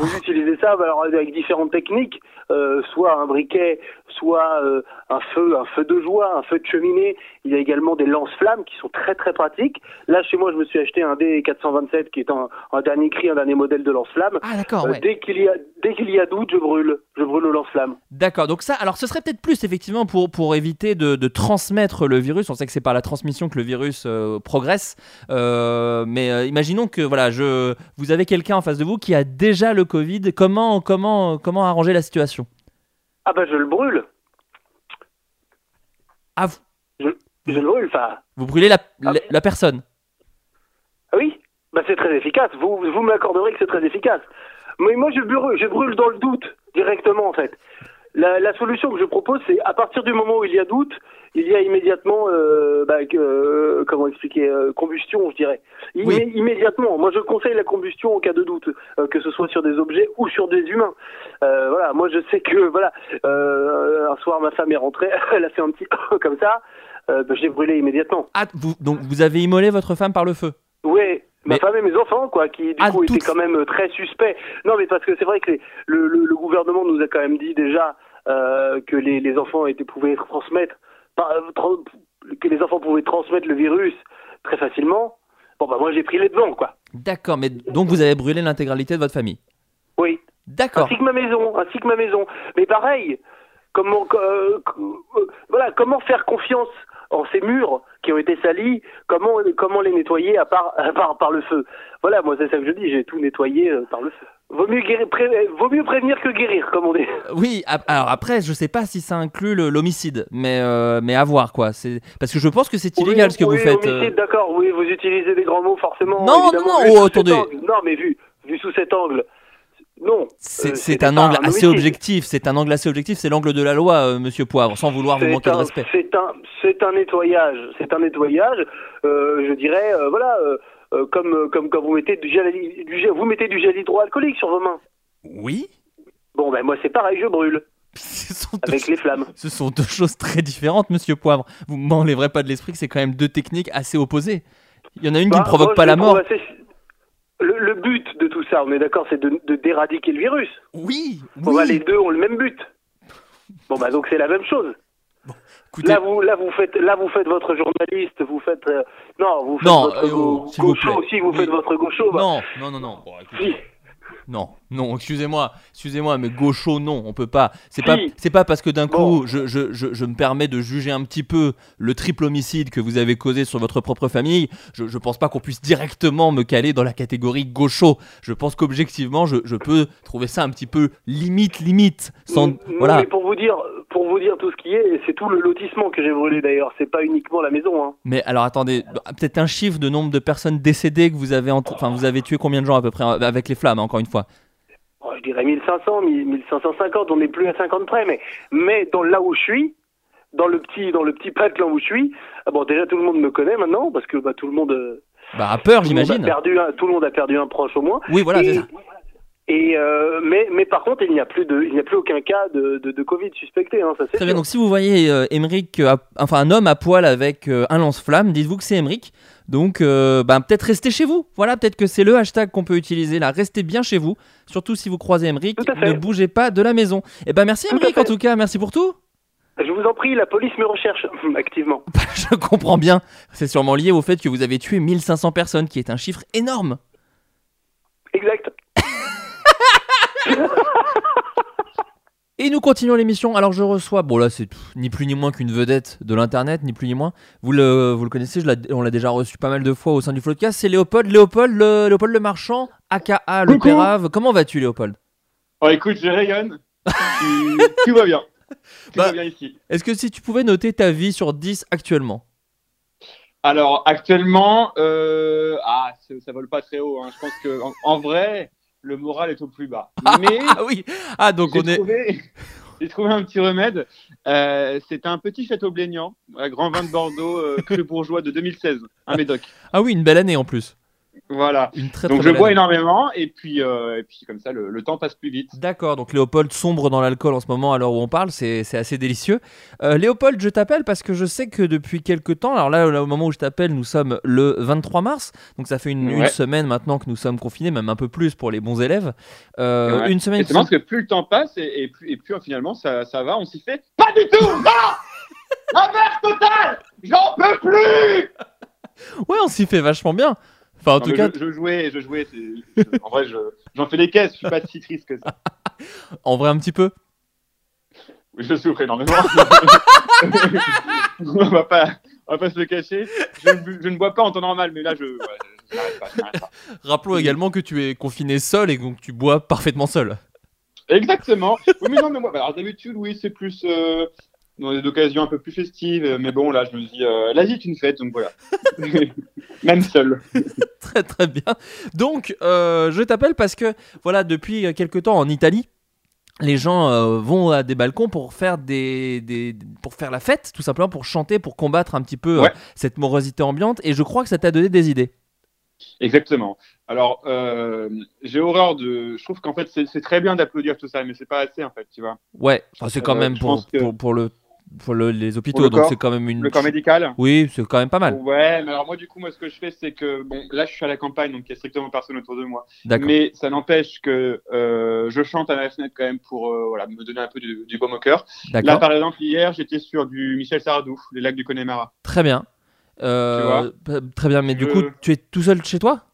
Vous utilisez ça bah, alors, avec différentes techniques, euh, soit un briquet, soit euh, un feu, un feu de joie, un feu de cheminée. Il y a également des lance-flammes qui sont très très pratiques. Là, chez moi, je me suis acheté un D427 qui est un, un dernier cri, un dernier modèle de lance-flamme. Ah d'accord Euh. Dès qu'il y a dès qu'il y a doute, je brûle, je brûle le lance-flamme. D'accord, donc ça, alors ce serait peut-être plus effectivement pour, pour éviter de, de transmettre le virus. On sait que c'est par la transmission que le virus euh, progresse, mais imaginons que voilà, je, vous avez quelqu'un en face de vous qui a déjà le Covid. Comment, comment, comment arranger la situation? Ah bah je le brûle, Ah, vous, je le brûle. Enfin, vous brûlez la, Ah. la, la personne. Ah Oui, bah c'est très efficace. Vous, vous m'accorderez que c'est très efficace. Mais moi, je brûle, je brûle dans le doute directement, en fait. La, la solution que je propose, c'est à partir du moment où il y a doute, il y a immédiatement, euh, bah, euh, comment expliquer, euh, combustion, je dirais. Immé- Oui. Immédiatement. Moi, je conseille la combustion en cas de doute, euh, que ce soit sur des objets ou sur des humains. Euh, voilà. Moi, je sais que, voilà, euh, un soir, ma femme est rentrée, elle a fait un petit comme ça. Euh, bah, je l'ai brûlé immédiatement. Ah, vous, donc vous avez immolé votre femme par le feu? Ouais, ma Mais- femme et mes enfants, quoi, qui du Ah, coup étaient quand même euh, très suspects. Non, mais parce que c'est vrai que les- le, le, le gouvernement nous a quand même dit déjà euh, que les, les enfants étaient pouvaient transmettre, par- euh, que les enfants pouvaient transmettre le virus très facilement. Bon, bah moi j'ai pris les devants, quoi. D'accord, mais donc vous avez brûlé l'intégralité de votre famille Oui. D'accord. Ainsi que ma maison, ainsi que ma maison. Mais pareil, comment, euh, euh, voilà, comment faire confiance en ces murs qui ont été salis Comment, comment les nettoyer à part, à part par le feu? Voilà, moi c'est ça que je dis, j'ai tout nettoyé euh, par le feu. Vaut mieux, guérir, pré- vaut mieux prévenir que guérir, comme on dit. Oui, ap- alors après, je sais pas si ça inclut l'homicide, mais, euh, mais à voir quoi. C'est Parce que je pense que c'est illégal Oui, ce que oui, vous faites. euh. homicide, d'accord, oui, vous utilisez des grands mots forcément. Non, non, non, oh, attendez. Non, mais vu, vu sous cet angle, non. C'est Euh, un angle assez objectif, c'est un angle assez objectif, c'est l'angle de la loi, euh, monsieur Poivre, sans vouloir vous manquer de respect. C'est un, c'est un nettoyage. C'est un nettoyage. euh, je dirais, voilà, comme comme quand vous mettez du gel, du vous mettez du gel hydroalcoolique sur vos mains. Oui Bon, ben moi c'est pareil, je brûle ce sont, deux, avec les flammes. ce sont deux choses très différentes, monsieur Poivre. Vous m'enlèverez pas de l'esprit que c'est quand même deux techniques assez opposées. Il y en a une qui Bah, ne provoque moi, pas la mort. Le, le but de tout ça, on est d'accord, c'est de, de d'éradiquer le virus. Oui, Bon, bah, les deux ont le même but. Bon, bah donc c'est la même chose. Écoutez, Là vous, là vous faites, là vous faites votre journaliste, vous faites, euh, non, vous faites Non, votre euh, go- vous plaît. aussi, vous Oui. faites votre gaucho. bah, non, non, non, non. Bon, écoutez, si. Non, non, excusez-moi, excusez-moi, mais gaucho, non, on peut pas. C'est pas, c'est pas parce que d'un coup, je, je, je, je me permets de juger un petit peu le triple homicide que vous avez causé sur votre propre famille. Je, je pense pas qu'on puisse directement me caler dans la catégorie gaucho. Je pense qu'objectivement, je, je peux trouver ça un petit peu limite, limite. Sans, Non, voilà. mais pour vous dire, pour vous dire tout ce qui est, c'est tout le lotissement que j'ai brûlé d'ailleurs. C'est pas uniquement la maison. Hein. Mais alors attendez, bah, peut-être un chiffre de nombre de personnes décédées que vous avez, enfin, vous avez tué combien de gens à peu près avec les flammes, hein, encore une fois? Oh, je dirais 1500, 1550. On n'est plus à 50 près, mais mais dans là où je suis, dans le petit dans le petit patelin où je suis, ah bon déjà tout le monde me connaît maintenant parce que bah, tout le monde, euh, Bah, à peur, a j'imagine. tout le monde a perdu un proche au moins. Oui, voilà, et, ça. et, euh, mais mais par contre il n'y a plus de il n'y a plus aucun cas de de, de Covid suspecté. Hein, ça Très bien, donc si vous voyez euh, Emmerich, euh, enfin un homme à poil avec un lance-flamme, dites-vous que c'est Emmerich. Donc euh, bah, peut-être restez chez vous. Voilà, peut-être que c'est le hashtag qu'on peut utiliser là. Restez bien chez vous. Surtout si vous croisez fait. ne bougez pas de la maison. Et ben merci Tout à Emmerich fait. en tout cas, merci pour tout. Je vous en prie, la police me recherche activement. Je comprends bien. C'est sûrement lié au fait que vous avez tué 1500 personnes, qui est un chiffre énorme. Exact. Et nous continuons l'émission. Alors je reçois, bon là c'est ni plus ni moins qu'une vedette de l'internet, ni plus ni moins. Vous le, vous le connaissez, je on l'a déjà reçu pas mal de fois au sein du Floodcast. C'est Léopold, Léopold, le, Léopold le Marchand, aka le Coucou. Pérave. Comment vas-tu Léopold? Oh, écoute, je rayonne. tout, tout va bien. Tout Bah. va bien ici. Est-ce que si tu pouvais noter ta vie sur 10 actuellement? Alors, actuellement, euh... ah, ça, ça vole pas très haut. hein. Je pense que en, en vrai, le moral est au plus bas. Mais Ah oui Ah donc j'ai on est. trouvé, j'ai trouvé un petit remède. Euh, c'est un petit château blénian, un grand vin de Bordeaux, euh, cru bourgeois de 2016, un médoc. Ah oui, une belle année en plus. Voilà. Une très Donc je bois année. énormément et puis, euh, et puis comme ça, le, le temps passe plus vite. D'accord, donc Léopold sombre dans l'alcool en ce moment à l'heure où on parle, c'est assez délicieux. Euh, Léopold, je t'appelle parce que je sais que depuis quelques temps, alors là, là, au moment où je t'appelle, nous sommes le 23 mars, donc ça fait une, semaine maintenant que nous sommes confinés, même un peu plus pour les bons élèves. Euh, Ouais. Une semaine Et c'est que plus le temps passe et, et plus, et plus euh, finalement ça, ça va, on s'y fait pas du tout. Non La merde totale J'en peux plus Ouais, on s'y fait vachement bien. Enfin, en Non, tout cas, je, je jouais, je jouais. je- en vrai, je- j'en fais des caisses. Je suis pas si triste que ça. en vrai, un petit peu. Je souffre énormément. on va pas, on va pas se le cacher. Je, ne bois pas en temps normal, mais là, je, ouais, pas, pas. Rappelons également que tu es confiné seul et donc tu bois parfaitement seul. Exactement. Oui, mais non, mais moi, bah, alors d'habitude, oui, c'est plus euh, dans des occasions un peu plus festives. Mais bon, là, je me dis, euh, la vie est une fête, donc voilà. Même seul. très très bien. Donc, euh, je t'appelle parce que, voilà, depuis quelques temps en Italie, les gens euh, vont à des balcons pour faire des, des- pour faire la fête, tout simplement pour chanter, pour combattre un petit peu euh, Ouais. cette morosité ambiante. Et je crois que ça t'a donné des idées. Exactement. Alors, euh, j'ai horreur de. Je trouve qu'en fait, c'est très bien d'applaudir tout ça, mais c'est pas assez, en fait, tu vois. Ouais, enfin, c'est quand Euh, même que- pour, pour le, pour le- les hôpitaux, le donc c'est quand même une. Le corps médical. Oui, c'est quand même pas mal. Ouais, mais alors moi, du coup, moi, ce que je fais, c'est que, bon, là, je suis à la campagne, donc il y a strictement personne autour de moi. D'accord. Mais ça n'empêche que euh, je chante à la fenêtre quand même pour euh, voilà, me donner un peu du, du baume au cœur. Là, par exemple, hier, j'étais sur du Michel Sardou, les lacs du Connemara. Très bien. Euh, très bien, mais du coup, tu es tout seul chez toi?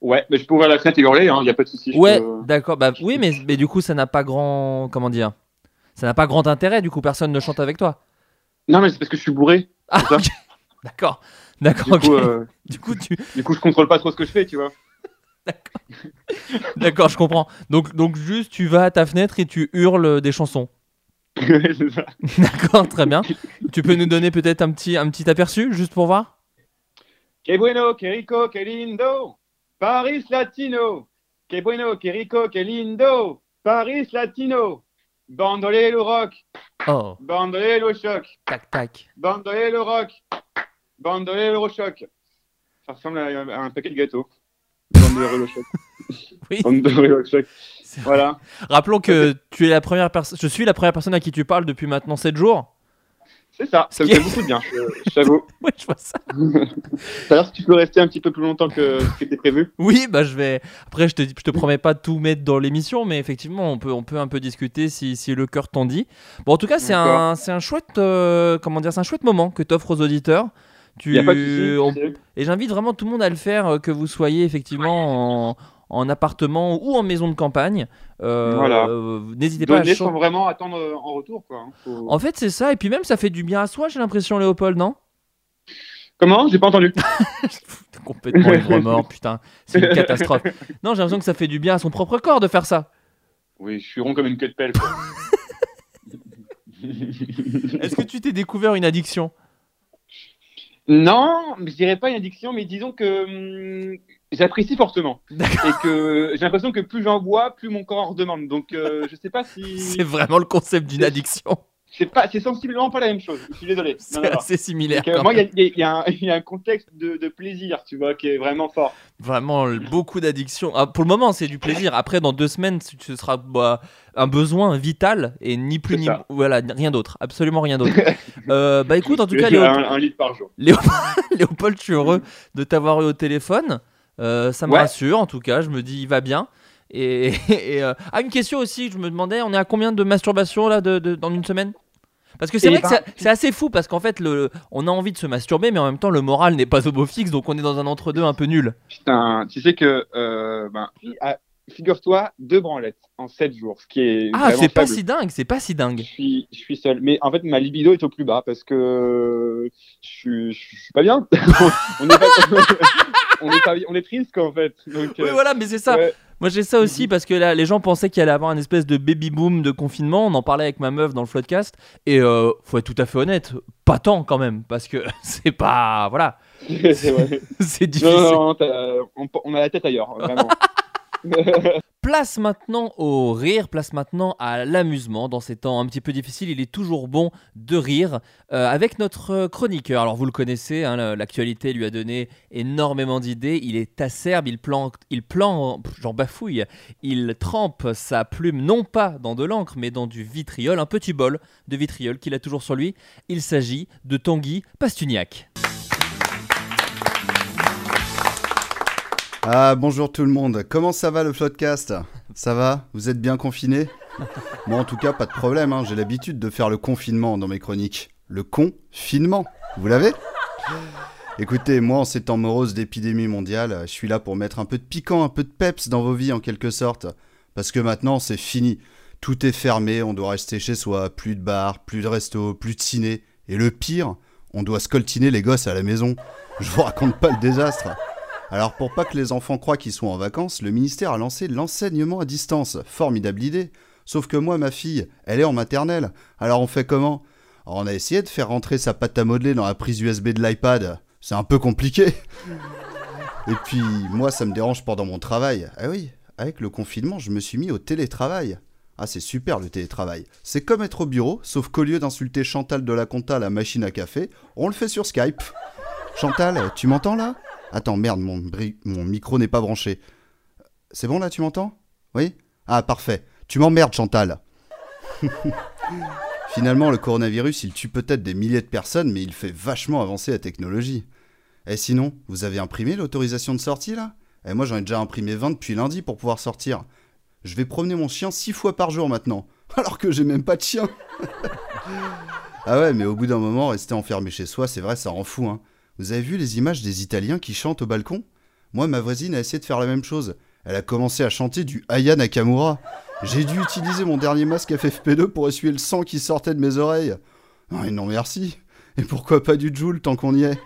Ouais, mais je peux ouvrir la fenêtre et hurler, il n'y a pas de souci. Ouais, peux- d'accord. Bah oui, mais, mais du coup, ça n'a pas grand. Comment dire Ça n'a pas grand intérêt, du coup, personne ne chante avec toi. Non, mais c'est parce que je suis bourré. Ah, C'est ça. ok. D'accord. D'accord, Du coup, euh, Du coup, tu. du coup, je contrôle pas trop ce que je fais, tu vois. D'accord, je comprends. Donc, donc, juste, tu vas à ta fenêtre et tu hurles des chansons. D'accord, très bien. Tu peux nous donner peut-être un petit, un petit aperçu, juste pour voir? Que bueno, que rico, que lindo, Paris Latino. Que bueno, que rico, que lindo, Paris Latino. Bandolero rock, Oh, bandolero choc, tac, tac. bandolero rock, bandolero choc. Ça ressemble à, à un paquet de gâteaux. Choc. Oui. Bandolero choc. Vrai. Voilà. Rappelons que tu es la première personne. Je suis la première personne à qui tu parles depuis maintenant 7 jours. C'est ça, ça me fait beaucoup de bien, t'avoue. Oui, je vois ça. D'ailleurs, si tu peux rester un petit peu plus longtemps que ce qui était prévu. Oui, bah je vais. Après, je te, je te promets pas de tout mettre dans l'émission, mais effectivement, on peut, on peut un peu discuter si, si le cœur t'en dit. Bon, en tout cas, c'est un, c'est un chouette, euh, comment dire, c'est un chouette moment que t'offres aux auditeurs. Tu, a pas de on-. Et j'invite vraiment tout le monde à le faire, euh, que vous soyez effectivement en, en appartement ou en maison de campagne. Euh, Voilà. euh, N'hésitez pas à sans vraiment attendre euh, en retour, quoi. hein. Faut- En fait, c'est ça. Et puis même, ça fait du bien à soi, j'ai l'impression, Léopold, non? Comment? J'ai pas entendu. Complètement ivre mort, putain. C'est une catastrophe. Non, j'ai l'impression que ça fait du bien à son propre corps de faire ça. Oui, je suis rond comme une queue de pelle. Est-ce que tu t'es découvert une addiction? Non, je dirais pas une addiction, mais disons que hum, j'apprécie fortement. Et que j'ai l'impression que plus j'en bois, plus mon corps en redemande. Donc euh, je sais pas si. C'est vraiment le concept d'une addiction. C'est pas, c'est sensiblement pas la même chose. Je suis désolé. C'est assez similaire. Donc, euh, moi, il y, a- y y un- il y a un contexte de, de plaisir, tu vois, qui est vraiment fort. Vraiment beaucoup d'addictions. Ah, pour le moment, c'est du plaisir. Après, dans deux semaines, ce sera bah, un besoin vital et ni plus ni voilà rien d'autre. Absolument rien d'autre. Euh, bah écoute, en tout cas, un, Léopold, un litre par jour. Léopold, je suis heureux de t'avoir eu au téléphone. Euh, ça me Ouais. rassure, en tout cas. Je me dis, il va bien. Et, et, euh, ah, une question aussi, je me demandais, on est à combien de masturbation là de, de- dans une semaine? Parce que c'est Eh vrai ben- que c'est- c'est assez fou parce qu'en fait, le, on a envie de se masturber, mais en même temps, le moral n'est pas au beau fixe, donc on est dans un entre-deux un peu nul. Putain, tu sais que, euh, ben, figure-toi, deux branlettes en sept jours, ce qui est Ah, c'est pas si dingue, c'est pas si dingue. Je suis, je suis seul. Mais en fait, ma libido est au plus bas parce que je suis, je suis pas bien. on est pas, on est pas, on est triste quoi en fait. Donc, Oui, euh, voilà, mais c'est ça. ouais. Moi j'ai ça aussi parce que là, les gens pensaient qu'il allait avoir une espèce de baby boom de confinement. On en parlait avec ma meuf dans le floodcast. Et euh, faut être tout à fait honnête, pas tant quand même. Parce que c'est pas. Voilà, c'est Non, difficile. non, non, t'as- on, on a la tête ailleurs, vraiment. Place maintenant au rire, place maintenant à l'amusement. Dans ces temps un petit peu difficiles, il est toujours bon de rire euh, avec notre chroniqueur. Alors vous le connaissez, hein, la- l'actualité lui a donné énormément d'idées. Il est acerbe, il plante, il pff, j'en bafouille. Il trempe sa plume non pas dans de l'encre, mais dans du vitriol, un petit bol de vitriol qu'il a toujours sur lui. Il s'agit de Tanguy Pastuniak. Ah bonjour tout le monde, comment ça va le Floodcast Ça va? Vous êtes bien confinés Moi en tout cas pas de problème, hein. j'ai l'habitude de faire le confinement dans mes chroniques. Le confinement, vous l'avez? Écoutez, moi en ces temps moroses d'épidémie mondiale, je suis là pour mettre un peu de piquant, un peu de peps dans vos vies en quelque sorte. Parce que maintenant c'est fini, tout est fermé, on doit rester chez soi, plus de bars, plus de restos, plus de ciné. Et le pire, on doit scoltiner les gosses à la maison. Je vous raconte pas le désastre. Alors pour pas que les enfants croient qu'ils sont en vacances, le ministère a lancé l'enseignement à distance. Formidable idée. Sauf que moi, ma fille, elle est en maternelle. Alors on fait comment? On a essayé de faire rentrer sa pâte à modeler dans la prise USB de l'iPad. C'est un peu compliqué. Et puis moi, ça me dérange pendant mon travail. Ah oui, avec le confinement, je me suis mis au télétravail. Ah, c'est super le télétravail. C'est comme être au bureau, sauf qu'au lieu d'insulter Chantal de la compta à la machine à café, on le fait sur Skype. Chantal, tu m'entends là? Attends, merde, mon, bri- mon micro n'est pas branché. C'est bon là, tu m'entends? Oui? Ah, parfait. Tu m'emmerdes, Chantal. Finalement, le coronavirus, il tue peut-être des milliers de personnes, mais il fait vachement avancer la technologie. Et sinon, vous avez imprimé l'autorisation de sortie là? Et moi, j'en ai déjà imprimé 20 depuis lundi pour pouvoir sortir. Je vais promener mon chien 6 fois par jour maintenant, alors que j'ai même pas de chien. ah ouais, mais au bout d'un moment, rester enfermé chez soi, c'est vrai, ça rend fou. Hein. Vous avez vu les images des Italiens qui chantent au balcon? Moi, ma voisine a essayé de faire la même chose. Elle a commencé à chanter du Aya Nakamura. J'ai dû utiliser mon dernier masque FFP2 pour essuyer le sang qui sortait de mes oreilles. Et non merci. Et pourquoi pas du Joule tant qu'on y est?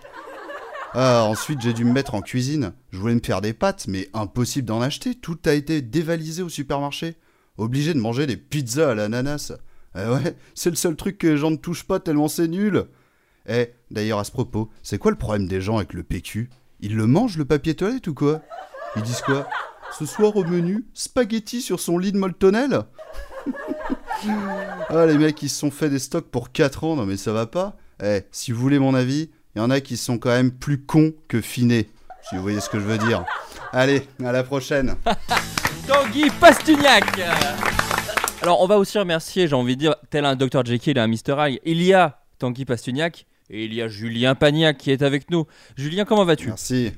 Ah, ensuite, j'ai dû me mettre en cuisine. Je voulais me faire des pâtes, mais impossible d'en acheter. Tout a été dévalisé au supermarché. Obligé de manger des pizzas à l'ananas. Eh ouais, c'est le seul truc que les gens ne touchent pas tellement c'est nul. Eh, d'ailleurs, à ce propos, c'est quoi le problème des gens avec le PQ Ils le mangent le papier toilette ou quoi? Ils disent quoi? Ce soir au menu, spaghetti sur son lit de moltonel Ah, les mecs, ils se sont fait des stocks pour 4 ans, non mais ça va pas Eh, si vous voulez mon avis, il y en a qui sont quand même plus cons que finés. Si vous voyez ce que je veux dire. Allez, à la prochaine. Tanguy Pastugnac Alors, on va aussi remercier, j'ai envie de dire, tel un Dr. Jekyll et un Mr. Hyde, il y a Tanguy Pastugnac et il y a Julien Pagnac qui est avec nous. Julien, comment vas-tu? Merci.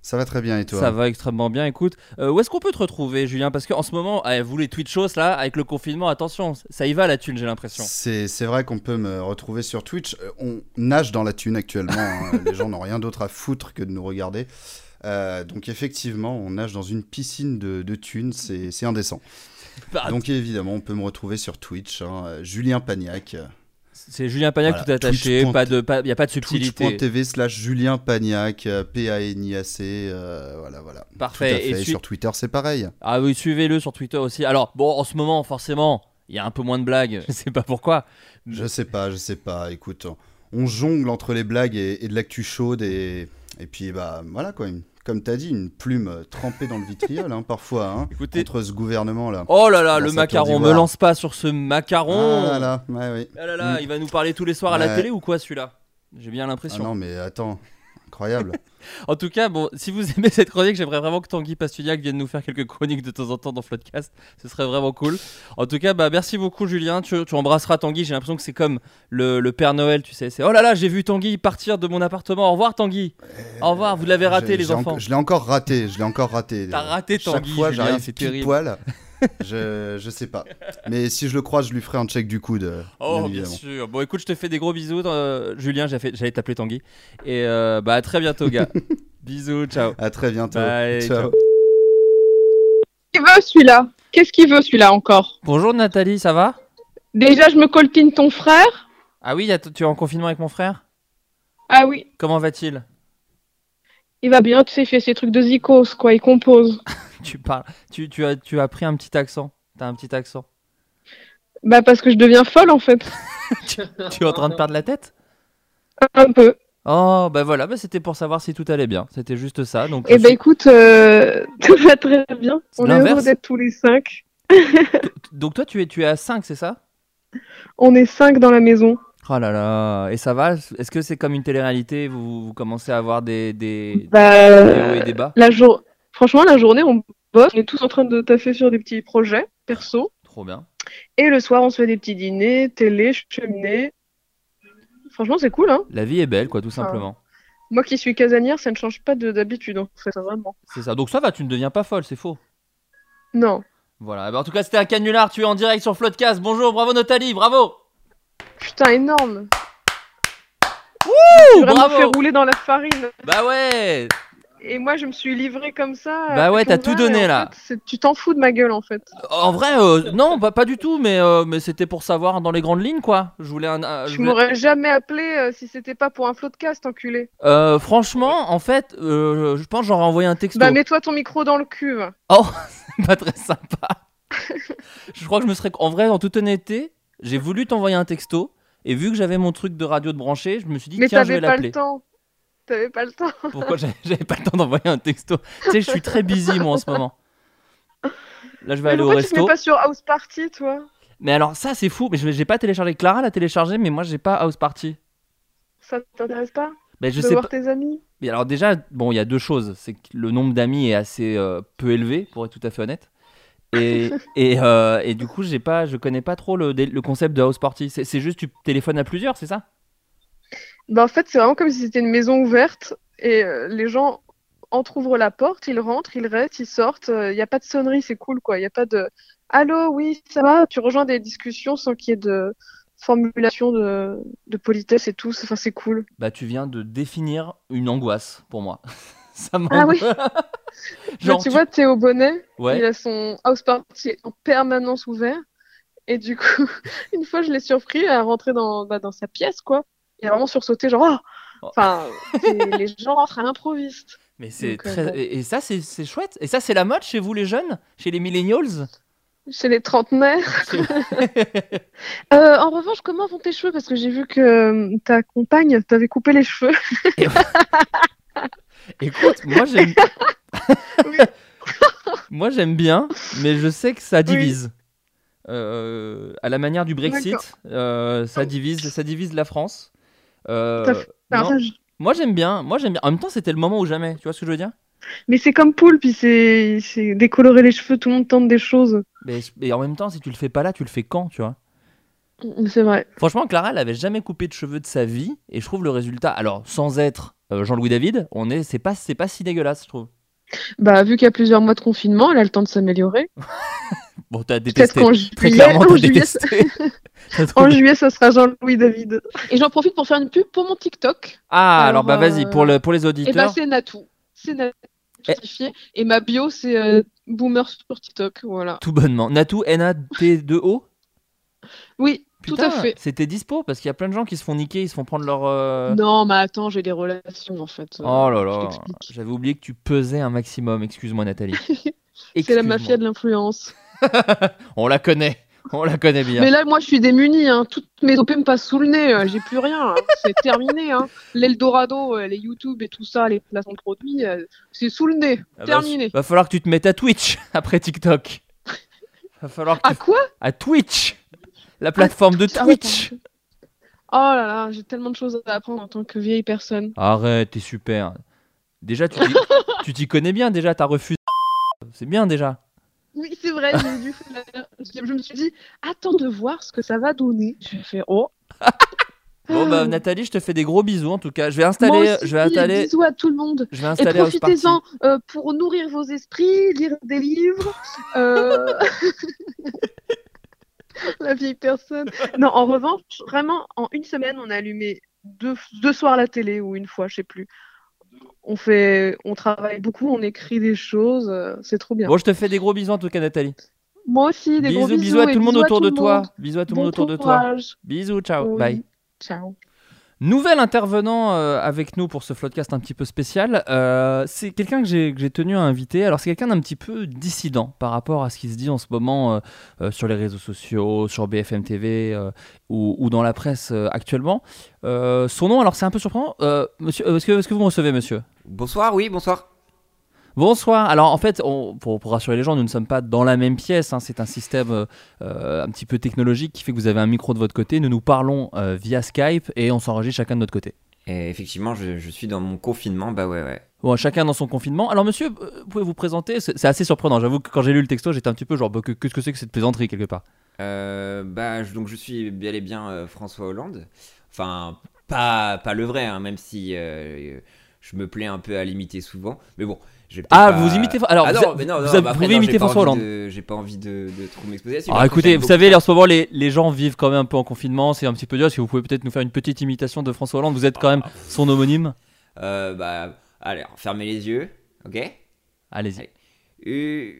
Ça va très bien et toi? Ça va extrêmement bien. Écoute, euh, où est-ce qu'on peut te retrouver, Julien? Parce qu'en ce moment, eh, vous les Twitchos là, avec le confinement, attention, ça y va la thune, j'ai l'impression. C'est vrai qu'on peut me retrouver sur Twitch. Euh, On nage dans la thune actuellement. hein. Les gens n'ont rien d'autre à foutre que de nous regarder. Euh, donc effectivement, on nage dans une piscine de, de thunes, c'est indécent. Bah, Donc évidemment, on peut me retrouver sur Twitch, hein, euh, Julien Pagnac. C'est Julien Pagnac Voilà, tout attaché, Twitch. pas de, pas, y a pas de subtilité. Twitch.tv slash Julien Pagnac, euh, P-A-N-I-A-C, euh, voilà, voilà. Parfait. Tout à fait. Et sur Twitter, c'est pareil. Ah oui, suivez-le sur Twitter aussi. Alors, bon, en ce moment, forcément, il y a un peu moins de blagues. Je sais pas pourquoi. Je sais pas, je sais pas. Écoute, on jongle entre les blagues et, et de l'actu chaude et, et puis bah voilà quoi. Comme t'as dit, une plume euh, trempée dans le vitriol hein, parfois. Hein, Écoutez- contre ce gouvernement là. Oh là là, le macaron, me lance pas sur ce macaron. Ah là là, ouais, oui. Ah là là, Mm. il va nous parler tous les soirs à la télé ou quoi celui-là? J'ai bien Ah l'impression. non mais attends, incroyable. En tout cas, bon, si vous aimez cette chronique, j'aimerais vraiment que Tanguy Pastugnac vienne nous faire quelques chroniques de temps en temps dans Floodcast. Ce serait vraiment cool. En tout cas, bah, merci beaucoup, Julien. Tu, tu embrasseras Tanguy. J'ai l'impression que c'est comme le, le Père Noël, tu sais. C'est oh là là, j'ai vu Tanguy partir de mon appartement. Au revoir, Tanguy. Au revoir, vous l'avez raté, les enfants. je l'ai encore raté, je l'ai encore raté. T'as raté Chaque Tanguy, fois, Julien, j'arrive c'est pile terrible. poil. je, je sais pas. Mais si je le croise, je lui ferai un check du coude. euh, Oh, bien sûr. Bon, écoute, je te fais des gros bisous. euh, Julien, j'ai fait- j'allais t'appeler Tanguy. Et euh, bah, à très bientôt, gars. bisous, ciao. À très bientôt. Bye, Ciao. Qu'est-ce qu'il veut celui-là? Qu'est-ce qu'il veut celui-là encore? Bonjour, Nathalie, ça va? Déjà, je me coltine ton frère? Ah oui, tu es en confinement avec mon frère? Ah oui, Comment va-t-il? Il va bien, tu sais, il fait ses trucs de zikos, quoi, il compose. Tu parles. Tu, tu, as, tu as pris un petit accent. T'as un petit accent. bah, parce que je deviens folle, en fait. tu es en train de perdre la tête? Un peu. Oh, bah voilà, bah c'était pour savoir si tout allait bien. C'était juste ça. Donc, Eh ben, suis- écoute, euh, tout va très bien. On est heureux d'être tous les cinq. donc toi, tu es, tu es à 5, c'est ça? On est cinq dans la maison. Oh là là. Et ça va? Est-ce que c'est comme une télé-réalité? Vous, vous commencez à avoir des, des, Bah, des hauts et des bas la jour... Franchement, la journée, on bosse. On est tous en train de taffer sur des petits projets perso. Trop bien. Et le soir, on se fait des petits dîners, télé, cheminée. Franchement, c'est cool, hein. La vie est belle, quoi, tout simplement. Moi qui suis casanière, ça ne change pas de- d'habitude, en fait, hein, vraiment. C'est ça. Donc ça va, tu ne deviens pas folle, c'est faux. Non. Voilà. Ben, en tout cas, c'était un canular. Tu es en direct sur Floodcast. Bonjour, bravo Nathalie, bravo. Putain, énorme. Ouh, vraiment bravo. fait rouler dans la farine. Bah ouais. Et moi, je me suis livrée comme ça. Bah ouais, t'as tout donné, là. fait, tu t'en fous de ma gueule, en fait. En vrai, euh, non, bah, pas du tout, mais, euh, mais c'était pour savoir dans les grandes lignes, quoi. Je voulais un. euh, je Tu voulais- m'aurais jamais appelé euh, si c'était pas pour un flot de cast, enculé. Franchement, en fait, je pense que j'aurais envoyé un texto. Bah, mets-toi ton micro dans le cul. va. Oh, c'est pas très sympa. je crois que je me serais. En vrai, en toute honnêteté, j'ai voulu t'envoyer un texto. Et vu que j'avais mon truc de radio de branché, je me suis dit, Mais tiens, je vais t'avais pas l'appeler. le temps. T'avais pas le temps. Pourquoi j'avais pas le temps d'envoyer un texto? Tu sais, je suis très busy, moi, en ce moment. Là, je vais Mais aller au pourquoi tu resto. mets pas sur House Party, toi? Mais alors, ça, c'est fou. Mais je j'ai pas téléchargé. Clara l'a téléchargé, mais moi, j'ai pas House Party. Ça t'intéresse pas? Ben, je De sais voir pas. tes amis? Mais alors, déjà, bon, il y a deux choses. C'est que le nombre d'amis est assez euh, peu élevé, pour être tout à fait honnête. Et, et, euh, et du coup, j'ai pas, je connais pas trop le, le concept de House Party. C'est juste tu téléphones à plusieurs, c'est ça? Bah, en fait, c'est vraiment comme si c'était une maison ouverte et euh, les gens entrouvrent la porte, ils rentrent, ils restent, ils sortent. Il n'y a pas de sonnerie, c'est cool, quoi. Il n'y a pas de Allô, oui, ça va? Tu rejoins des discussions sans qu'il y ait de formulation de, de politesse et tout. Enfin, c'est cool. Bah, tu viens de définir une angoisse pour moi. ça Ah oui. Là, Genre, tu tu- vois, Théo Bonnet, Ouais. il a son house party en permanence ouvert. Et du coup, une fois, je l'ai surpris à rentrer dans, bah, dans sa pièce, quoi. Il a vraiment sursauté, genre, oh Enfin, les gens rentrent à l'improviste. Mais c'est euh, très. Et et ça, c'est c'est chouette. Et ça, c'est la mode chez vous, les jeunes? Chez les millennials? Chez les trentenaires. Euh, en revanche, comment vont tes cheveux? Parce que j'ai vu que euh, ta compagne t'avait coupé les cheveux. Écoute, moi, j'aime. moi, j'aime bien, mais je sais que ça divise. Euh, à la manière du Brexit, euh, ça divise, ça divise la France. Euh. Moi j'aime bien, moi j'aime bien. En même temps, c'était le moment ou jamais. Tu vois ce que je veux dire? Mais c'est comme Poule, puis c'est décolorer les cheveux, tout le monde tente des choses. mais, mais en même temps, si tu le fais pas là, tu le fais quand, tu vois? C'est vrai. Franchement, Clara, elle avait jamais coupé de cheveux de sa vie, et je trouve le résultat. Alors, sans être Jean-Louis David, on est, c'est pas, c'est pas si dégueulasse, je trouve. Bah, vu qu'il y a plusieurs mois de confinement, elle a le temps de s'améliorer. Bon, t'as Peut-être détesté. Très juillet- clairement, en t'as juillet, détesté. T'as En trouvé- juillet, ça sera Jean-Louis David. Et j'en profite pour faire une pub pour mon TikTok. Ah, alors, Alors, bah vas-y, euh, pour, le, pour les Et bah, auditeurs. c'est Natou. C'est Natou certifié. Et ma bio, c'est euh, Boomer sur TikTok. Voilà. Tout bonnement. Natou, N-A-T-2-O Oui, Putain, à fait. C'était dispo parce qu'il y a plein de gens qui se font niquer, ils se font prendre leur. euh, Non, mais attends, j'ai des relations en fait. Oh là Je là, t'explique. j'avais oublié que tu pesais un maximum. Excuse-moi, Nathalie. C'est la Excuse-moi. mafia de l'influence. On la connaît, on la connaît bien. Mais là, moi, je suis démunie. Hein. Toutes mes OP me passent sous le nez. euh, J'ai plus rien. hein. C'est terminé. Hein. L'Eldorado, euh, les YouTube et tout ça, les placements de produits, euh, c'est sous le nez. Ah bah, terminé. Va falloir que tu te mettes à Twitch après TikTok. Va falloir que À tu- quoi? À Twitch, la plateforme de Ah Twitch. Oh là là, j'ai tellement de choses à apprendre en tant que vieille personne. Arrête, t'es super. Déjà, tu t'y- connais bien. Déjà, t'as refusé. C'est bien déjà. Oui, c'est vrai, j'ai dû faire- Je me suis dit, attends de voir ce que ça va donner. J'ai fait, oh. Bon bah Nathalie, je te fais des gros bisous en tout cas. Je vais installer, Moi aussi, je vais installer, Bisous à tout le monde. je vais Et installer Party. profitez-en euh, pour nourrir vos esprits, lire des livres. euh, La vieille personne. Non, en revanche, vraiment, en une semaine, on a allumé deux, deux soirs la télé ou une fois, je sais plus. On fait, on travaille beaucoup, on écrit des choses, euh, c'est trop bien. Bon, je te fais des gros bisous en tout cas Nathalie. Moi aussi, des bisous, gros bisous, bisous à tout le monde autour de toi. Bisous à tout le monde autour de toi. Bisous, ciao, Oui. bye. Ciao. Nouvel intervenant euh, avec nous pour ce podcast un petit peu spécial. Euh, c'est quelqu'un que j'ai tenu à inviter. Alors, c'est quelqu'un d'un petit peu dissident par rapport à ce qui se dit en ce moment euh, sur les réseaux sociaux, sur BFM TV ou, dans la presse actuellement. Son nom, alors c'est un peu surprenant. Monsieur, est-ce que, que vous me recevez, monsieur? Bonsoir, oui, bonsoir. Bonsoir. Alors en fait, on- pour, pour rassurer les gens, nous ne sommes pas dans la même pièce. hein. C'est un système euh, euh, un petit peu technologique qui fait que vous avez un micro de votre côté. Nous nous parlons euh, via Skype et on s'enregistre chacun de notre côté. Et effectivement, je, je suis dans mon confinement, bah ouais, ouais. Bon, chacun dans son confinement. Alors monsieur, euh, vous pouvez vous présenter? C'est assez surprenant. J'avoue que quand j'ai lu le texto, j'étais un petit peu genre, bah, que- qu'est-ce que c'est que cette plaisanterie quelque part? Euh, bah, je- donc je suis bel et bien euh, François Hollande. Enfin, pas, pas le vrai, hein, même si je me plais un peu à l'imiter souvent. Mais bon, Ah, pas- vous imitez- alors, ah vous non, non, bah vous après, pouvez non, imiter François Hollande. de- J'ai pas envie de, de trop m'exposer. là-dessus, Alors Ah, écoutez, vous savez, en ce moment, les, les gens vivent quand même un peu en confinement. C'est un petit peu dur. Est-ce que vous pouvez peut-être nous faire une petite imitation de François Hollande? Vous êtes quand même son homonyme? Euh, bah, allez, fermez les yeux, ok? Allez-y. Euh,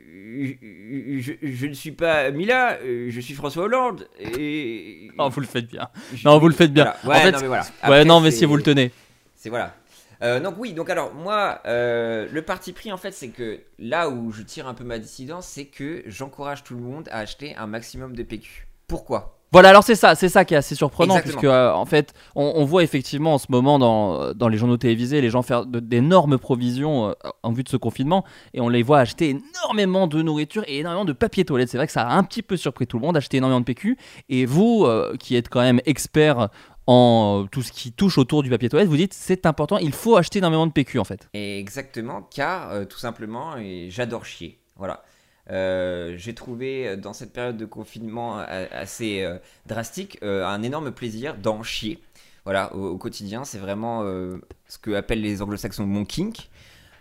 je, je- je ne suis pas Mila, euh, je suis François Hollande. Et... Non, vous le faites bien. Non, vous le faites bien. Voilà. Ouais, En fait, non, mais voilà. ouais, non, mais si vous le tenez. C'est voilà. Euh, donc oui, donc alors moi, euh, le parti pris en fait, c'est que là où je tire un peu ma dissidence, c'est que j'encourage tout le monde à acheter un maximum de PQ. Pourquoi? Voilà, alors c'est ça, c'est ça qui est assez surprenant, Exactement. puisque euh, en fait, on, on voit effectivement en ce moment dans, dans les journaux télévisés les gens faire d'énormes provisions euh, en vue de ce confinement, et on les voit acheter énormément de nourriture et énormément de papier toilette. C'est vrai que ça a un petit peu surpris tout le monde, acheter énormément de PQ. Et vous, euh, qui êtes quand même expert en euh, tout ce qui touche autour du papier toilette, vous dites c'est important, il faut acheter énormément de PQ en fait. Exactement, car euh, tout simplement, j'adore chier. Voilà. Euh, J'ai trouvé dans cette période de confinement assez drastique un énorme plaisir d'en chier. Voilà, au, au quotidien, c'est vraiment ce que appellent les anglo-saxons mon kink.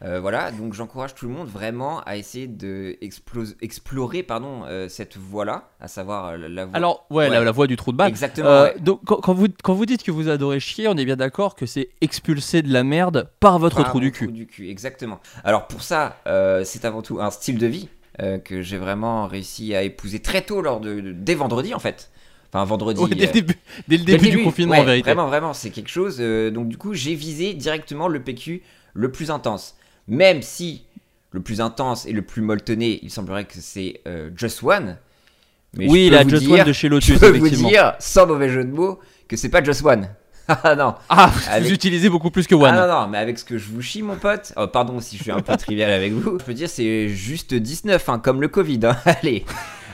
Euh, voilà, donc j'encourage tout le monde vraiment à essayer de explos- explorer pardon, euh, cette voie-là, à savoir euh, la, la voie. Alors, ouais, La, la voie du trou de balle. Exactement. Euh, ouais. donc, quand, quand vous, quand vous dites que vous adorez chier, on est bien d'accord que c'est expulser de la merde par votre Par trou du cul. du cul, exactement. Alors pour ça, c'est avant tout un style de vie que j'ai vraiment réussi à épouser très tôt lors de, de- dès vendredi en fait. Enfin vendredi. Ouais, dès le début, dès le début du confinement, ouais, en vérité. Vraiment, vraiment, c'est quelque chose. euh, donc du coup, j'ai visé directement le PQ le plus intense. Même si le plus intense et le plus molletonné, il semblerait que c'est euh, Just One. Mais Oui, la Just dire- One de chez Lotus, Je peux vous dire, sans mauvais jeu de mots, que c'est pas Just One. Ah non. Ah, vous utilisez beaucoup plus que One. Ah non, non, mais avec ce que je vous chie, mon pote. Oh, pardon si je suis un peu trivial avec vous. Je peux dire, c'est juste 19, hein, comme le Covid. hein. Allez.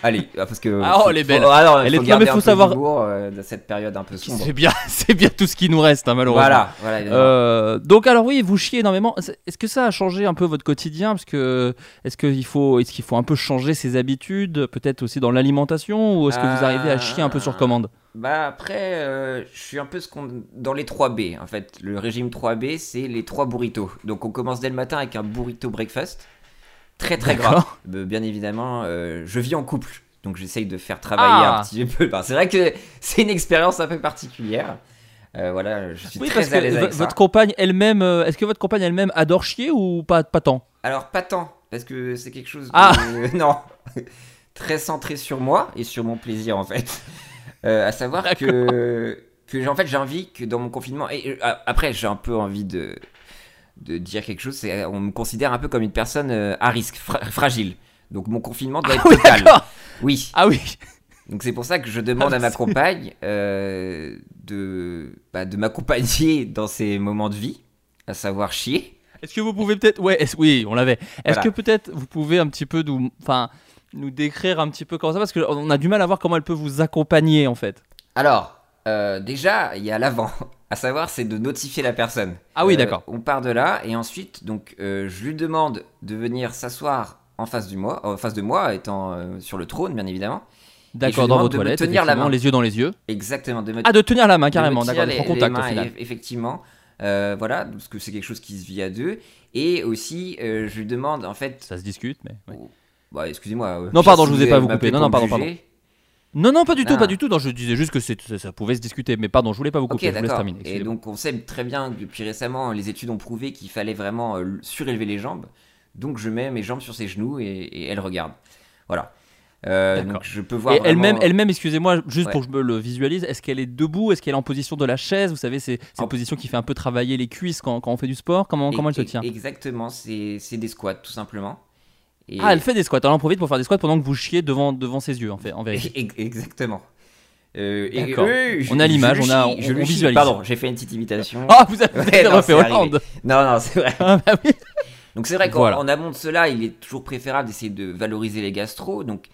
Allez, ah, parce que. Ah, oh, elle est belle. ah non, Elle faut est- non, mais un faut peu savoir- euh, dans cette période un peu sombre. C'est bien, c'est bien tout ce qui nous reste, hein, malheureusement. Voilà. Euh, donc alors oui, vous chiez énormément. Est-ce que ça a changé un peu votre quotidien? Parce que est-ce qu'il faut, est-ce qu'il faut un peu changer ses habitudes, peut-être aussi dans l'alimentation, ou est-ce que vous arrivez à chier un peu sur commande? Bah après, euh, je suis un peu ce qu'on dans les 3B en fait. Le régime 3B, c'est les 3 burritos. Donc on commence dès le matin avec un burrito breakfast, très très gras. Bien évidemment, euh, je vis en couple, donc j'essaye de faire travailler Ah. un petit peu. Enfin, c'est vrai que c'est une expérience un peu particulière. Euh, voilà, je suis Oui, très à l'aise avec vo- ça. votre compagne elle-même, euh, est-ce que votre compagne elle-même adore chier ou pas, pas tant? Alors pas tant, parce que c'est quelque chose. Ah. non, très centré sur moi et sur mon plaisir en fait. À savoir que que en fait j'ai envie que dans mon confinement et après j'ai un peu envie de de dire quelque chose. C'est on me considère un peu comme une personne euh, à risque, fra- fragile. Donc mon confinement doit être oui, total. d'accord. Oui. Ah oui. Donc c'est pour ça que je demande Ah, à ma c'est- compagne euh, de bah, de m'accompagner dans ces moments de vie, à savoir chier. Est-ce que vous pouvez peut-être, ouais, oui, on l'avait. Est-ce Voilà. que peut-être vous pouvez un petit peu nous, enfin, nous décrire un petit peu comment ça, parce qu'on a du mal à voir comment elle peut vous accompagner en fait. Alors, euh, déjà, il y a l'avant. À savoir, c'est de notifier la personne. Ah oui, Euh, d'accord. On part de là et ensuite, donc, euh, je lui demande de venir s'asseoir en face du moi, en face de moi, étant euh, sur le trône, bien évidemment. D'accord, dans vos de me toilettes, tenir la main. les yeux dans les yeux. Exactement. De me... Ah, de tenir la main, carrément, d'accord, d'être en les contact, au final. eff- Effectivement. Voilà, parce que c'est quelque chose qui se vit à deux. Et aussi, je lui demande, en fait. Ça se discute, mais. Bah, excusez-moi. Non, pardon, je vous ai pas vous couper. Non, non, pardon, pardon. Non, non, pas du tout, Ah. pas du tout. Non, je disais juste que ça, ça pouvait se discuter, mais pardon, je voulais pas vous couper. je vous laisse terminer. Et donc, on sait très bien que depuis récemment, les études ont prouvé qu'il fallait vraiment euh, surélever les jambes. Donc, je mets mes jambes sur ses genoux et, et elle regarde. Voilà. Euh, donc, je peux voir. Elle-même, vraiment- elle-même, excusez-moi, juste Ouais. pour que je me le visualise, est-ce qu'elle est debout? Est-ce qu'elle est en position de la chaise? Vous savez, c'est c'est une position qui fait un peu travailler les cuisses quand, quand on fait du sport. Comment, comment elle se tient? Exactement, c'est des squats, tout simplement. Et- Ah, elle fait des squats. Elle en profite pour faire des squats pendant que vous chiez devant, devant ses yeux, en, fait, en vérité. Ex- Exactement. Euh, et- je- On a l'image, on a- on- je on chie. visualise. Pardon, j'ai fait une petite imitation. Ah, vous avez- avez non, refait. Hollande. Non, non, c'est vrai. Ah, bah oui. Donc c'est vrai qu'en Voilà. en amont de cela, il est toujours préférable d'essayer de valoriser les gastro. Donc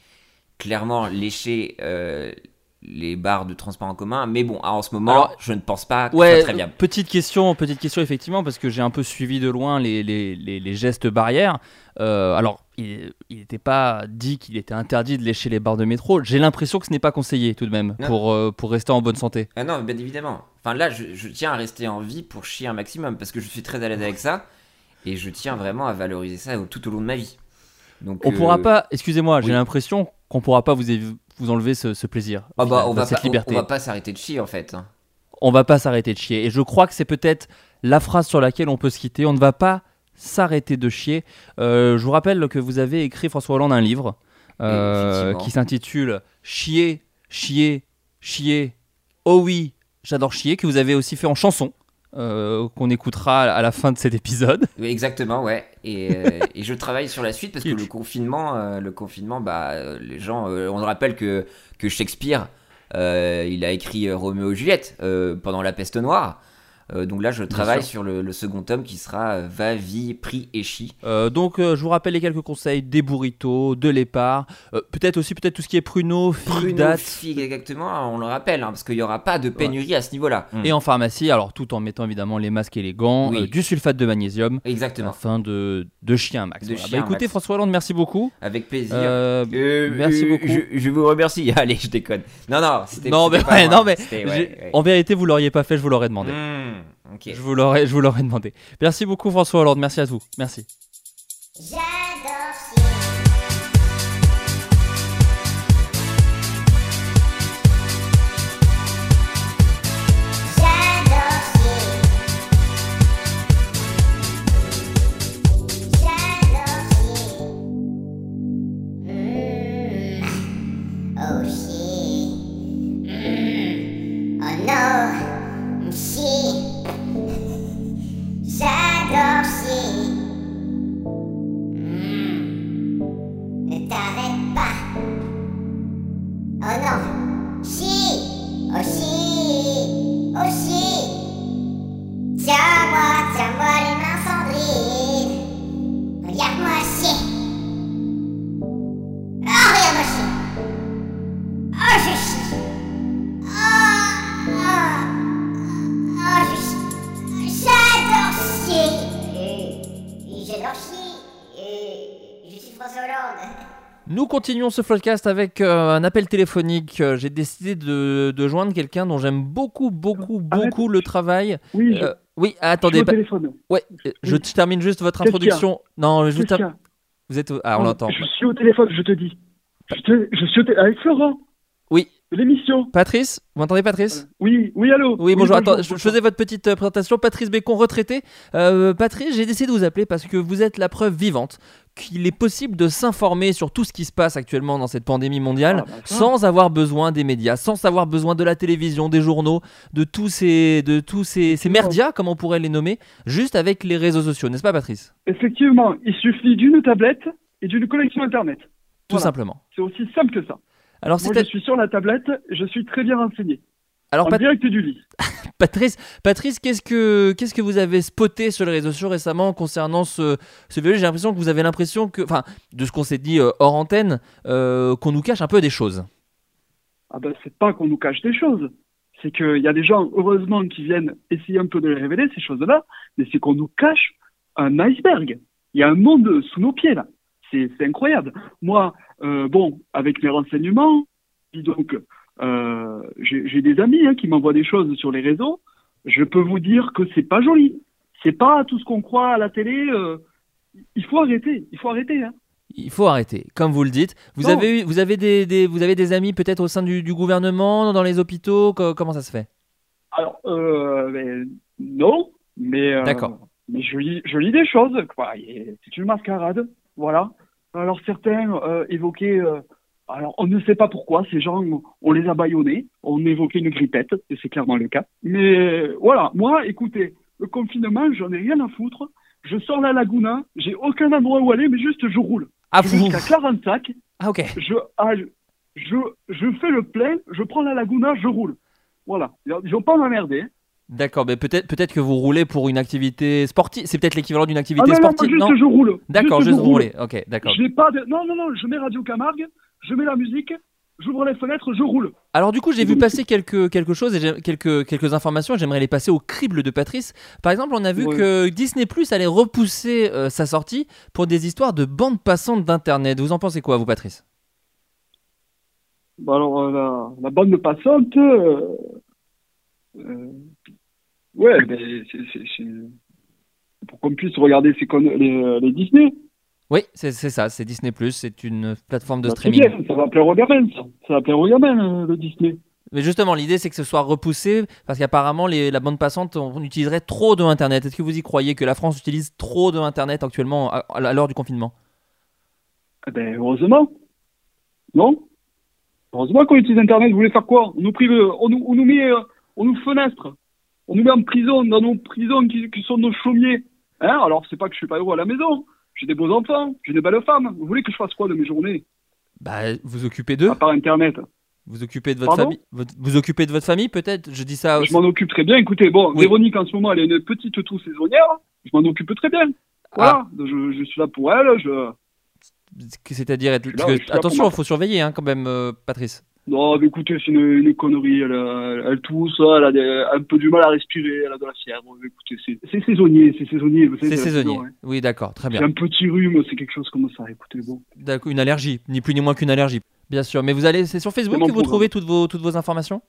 clairement, lécher euh, les barres de transport en commun. Mais bon, en ce moment, Alors, je ne pense pas que Ouais, ce soit très bien. petite question, petite question effectivement, parce que j'ai un peu suivi de loin les, les, les- les gestes barrières. Euh, alors, il n'était pas dit qu'il était interdit de lécher les barres de métro. J'ai l'impression que ce n'est pas conseillé tout de même Non. pour, euh, pour rester en bonne santé. Ah non, bien évidemment. Enfin là, je, je tiens à rester en vie pour chier un maximum parce que je suis très à l'aise avec ça et je tiens vraiment à valoriser ça tout au long de ma vie. Donc, On euh, pourra pas, excusez-moi, j'ai l'impression qu'on pourra pas vous, vous enlever ce, ce plaisir. Ah bah, on va cette pas, liberté. on va pas s'arrêter de chier en fait. hein. on va pas s'arrêter de chier. Et je crois que c'est peut-être la phrase sur laquelle on peut se quitter. On ne va pas s'arrêter de chier. Euh, je vous rappelle que vous avez écrit François Hollande un livre euh, qui s'intitule Chier, chier, chier. Oh oui, j'adore chier. Que vous avez aussi fait en chanson. Euh, qu'on écoutera à la fin de cet épisode. Oui, exactement, ouais. Et, euh, et je travaille sur la suite parce que le confinement, euh, le confinement, bah, euh, les gens, on rappelle que, que Shakespeare il a écrit Roméo et Juliette pendant la peste noire. Euh, donc là, je travaille sur le, le second tome qui sera euh, Va, Vie, Prix et Chi. Euh, donc, euh, je vous rappelle les quelques conseils des burritos, de l'épar, euh, peut-être aussi peut-être tout ce qui est pruneau, figues, dattes. figue, exactement, on le rappelle, hein, parce qu'il n'y aura pas de pénurie à ce niveau-là. Et en pharmacie, alors tout en mettant évidemment les masques et les gants, Oui. du sulfate de magnésium, Exactement. afin de, de chier un max. De Voilà. Bah, écoutez, max. François Hollande, merci beaucoup. Avec plaisir. Merci beaucoup. Je, je vous remercie. Allez, je déconne. Non, non, c'était. Non, mais, c'était pas ouais, moi. non, mais ouais, en vérité, vous l'auriez pas fait, je vous l'aurais demandé. Hmm, ok. Je vous l'aurais, je vous l'aurais demandé. Merci beaucoup, François Hollande. Merci à vous. Merci. Continuons ce podcast avec euh, un appel téléphonique. Euh, J'ai décidé de, de joindre quelqu'un dont j'aime beaucoup, beaucoup, beaucoup le travail. Oui, je- Euh, oui, attendez. je suis au pas- téléphone. Ouais, je je termine juste votre introduction. Non, y a Vous êtes. Ah, on l'entend. Je suis au téléphone, je te dis. Je, te- je suis au téléphone avec Florent. Oui. L'émission. Patrice, vous m'entendez Patrice? Oui, oui, allô. Oui, bonjour. Attends, je- je faisais votre petite présentation. Patrice Bécon, retraité. Euh, Patrice, j'ai décidé de vous appeler parce que vous êtes la preuve vivante qu'il est possible de s'informer sur tout ce qui se passe actuellement dans cette pandémie mondiale Ah, sans avoir besoin des médias, sans avoir besoin de la télévision, des journaux, de tous ces, de tous ces, ces merdias, comme on pourrait les nommer, juste avec les réseaux sociaux, n'est-ce pas, Patrice? Effectivement, il suffit d'une tablette et d'une connexion Internet. Tout Voilà. simplement. C'est aussi simple que ça. Alors, Moi, je suis sur la tablette et je suis très bien renseigné. Alors, en Pat- direct du lit. Patrice, Patrice qu'est-ce que qu'est-ce que vous avez spoté sur les réseaux sociaux récemment concernant ce, ce J'ai l'impression que vous avez l'impression que, enfin, de ce qu'on s'est dit euh, hors antenne, euh, qu'on nous cache un peu des choses. Ah ben, c'est pas qu'on nous cache des choses. C'est qu'il y a des gens, heureusement, qui viennent essayer un peu de les révéler, ces choses-là, mais c'est qu'on nous cache un iceberg. Il y a un monde sous nos pieds, là. C'est incroyable. Moi, euh, bon, avec mes renseignements, donc, euh, j'ai des amis hein, qui m'envoient des choses sur les réseaux. Je peux vous dire que c'est pas joli. C'est pas tout ce qu'on croit à la télé. euh, il faut arrêter. Il faut arrêter. Hein. Il faut arrêter, comme vous le dites. Vous Non. avez eu, vous avez des, des- vous avez des amis peut-être au sein du, du gouvernement, dans les hôpitaux. co- comment ça se fait? Alors, euh, mais non, mais, D'accord. mais je lis, je lis des choses. C'est une mascarade, voilà. Alors certains évoquaient, alors on ne sait pas pourquoi ces gens, on les a bâillonnés, on évoquait une grippette, et c'est clairement le cas. Mais voilà, moi, écoutez, le confinement, j'en ai rien à foutre. Je sors la Laguna, j'ai aucun endroit où aller, mais juste je roule. Ah, je jusqu'à Clarensac. Ah ok. Je, ah, je, je, je fais le plein, je prends la Laguna, je roule. Voilà. Ils vont pas m'emmerder. hein. D'accord, mais peut-être peut-être que vous roulez pour une activité sportive. C'est peut-être l'équivalent d'une Ah activité non, non, moi, sportive, juste je roule. D'accord, Juste je roule. rouler. Ok, d'accord. Je n'ai pas de... Non, non, non, je mets Radio Camargue, je mets la musique, j'ouvre les fenêtres, je roule. Alors du coup, j'ai vu passer quelques, quelque chose et j'ai- quelques, quelques informations. et J'aimerais les passer au crible de Patrice. Par exemple, on a vu Ouais. que Disney Plus allait repousser euh, sa sortie pour des histoires de bande passante d'internet. Vous en pensez quoi, vous, Patrice? Bon, alors, euh, la, la bande passante... euh, euh, ouais, mais c'est... Pour qu'on puisse regarder ces conne- les, les Disney. Oui, c'est ça. C'est Disney. C'est une plateforme de Bah, streaming. bien, ça va plaire aux gamins, ça. Ça va plaire aux gamins, euh, le Disney. Mais justement, l'idée c'est que ce soit repoussé parce qu'apparemment la bande passante, on utiliserait trop de Internet. Est-ce que vous y croyez que la France utilise trop de Internet actuellement à, à l'heure du confinement? Eh ben, heureusement. Non? Heureusement qu'on utilise Internet. Vous voulez faire quoi? On nous prive, on nous, on nous met, euh, on nous fenestre. On nous met en prison, dans nos prisons qui, qui sont nos chaumiers. Hein? Alors, c'est pas que je suis pas heureux à la maison. J'ai des beaux enfants, j'ai des belles femmes. Vous voulez que je fasse quoi de mes journées? Bah, vous occupez d'eux À part Internet. Vous occupez de votre Pardon? famille Vous occupez de votre famille peut-être? Je dis ça. Je m'en occupe très bien. Écoutez, bon, Oui. Véronique, en ce moment, elle a une petite toux saisonnière. Je m'en occupe très bien. Voilà, Ah. je, je suis là pour elle. Je... C'est-à-dire être- attention, il faut surveiller hein, quand même, euh, Patrice. Non, mais écoutez, c'est une, une connerie. Elle, a- elle tousse, elle a des- un peu du mal à respirer, elle a de la fièvre. Écoutez, c'est c'est saisonnier, c'est saisonnier. C'est saisonnier. saison, hein. Oui, d'accord, très C'est bien. un petit rhume, c'est quelque chose comme ça. Écoutez, bon. D'accord, une allergie, ni plus ni moins qu'une allergie. Bien sûr, mais vous allez, c'est sur Facebook C'est que vous programme. trouvez toutes vos toutes vos informations?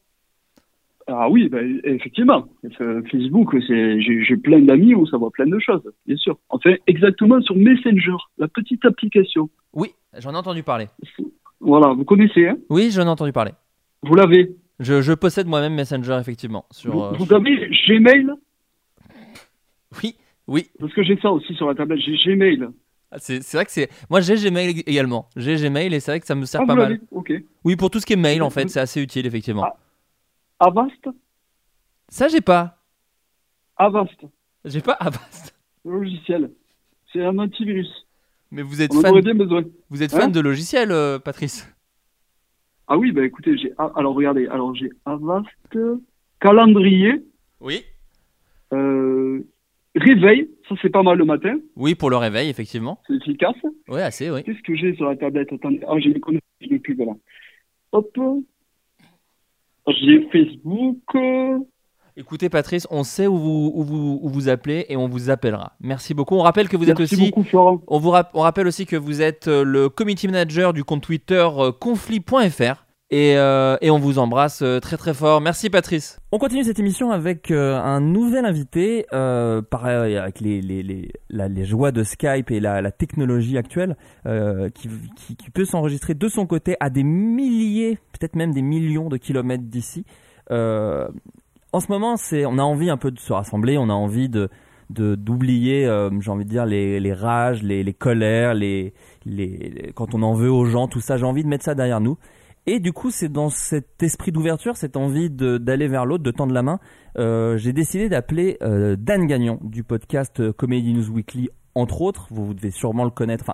Ah oui, ben, effectivement. Facebook, c'est- j'ai j'ai plein d'amis où ça voit plein de choses, bien sûr. Enfin, exactement sur Messenger, la petite application. Oui, j'en ai entendu parler. Voilà, vous connaissez, hein Oui, j'en ai entendu parler. Vous l'avez Je, je possède moi-même Messenger effectivement. Sur, vous, euh, vous avez Gmail Oui, oui. Parce que j'ai ça aussi sur la tablette, j'ai Gmail. Ah, C'est c'est vrai que c'est. Moi j'ai Gmail ég- également. J'ai Gmail et c'est vrai que ça me sert Ah, pas vous mal. Ok. Oui, pour tout ce qui est mail en fait, c'est assez utile effectivement. Avast Ça j'ai pas. Avast, J'ai pas Avast. le logiciel. C'est un antivirus. Mais vous êtes On fan. aurait bien besoin. Vous êtes Hein fan de logiciels, euh, Patrice? Ah oui, bah écoutez, j'ai. alors regardez, alors j'ai Avast, calendrier, Oui. euh, réveil, ça c'est pas mal le matin, Oui, pour le réveil effectivement. c'est efficace. Oui, assez, oui. Qu'est-ce que j'ai sur la tablette? Attendez, ah j'ai les connexions de pub là. Hop. J'ai Facebook. Écoutez Patrice, on sait où vous, où vous, où vous appelez et on vous appellera. Merci beaucoup. On rappelle que vous êtes aussi. beaucoup, Florent. On vous on rappelle aussi que vous êtes euh, le community manager du compte Twitter euh, conflit.fr. Et, euh, et on vous embrasse très très fort. Merci Patrice. On continue cette émission avec euh, un nouvel invité, euh, pareil avec les, les, les, la- les joies de Skype et la, la technologie actuelle, euh, qui, qui, qui peut s'enregistrer de son côté à des milliers, peut-être même des millions de kilomètres d'ici. En ce moment, c'est, on a envie un peu de se rassembler, on a envie de d'oublier, euh, j'ai envie de dire les, les rages, les, les colères, les, les quand on en veut aux gens, tout ça. J'ai envie de mettre ça derrière nous. Et du coup, c'est dans cet esprit d'ouverture, cette envie d'aller vers l'autre, de tendre la main, euh, j'ai décidé d'appeler euh, Dan Gagnon du podcast Comedy News Weekly, entre autres. Vous, vous devez sûrement le connaître.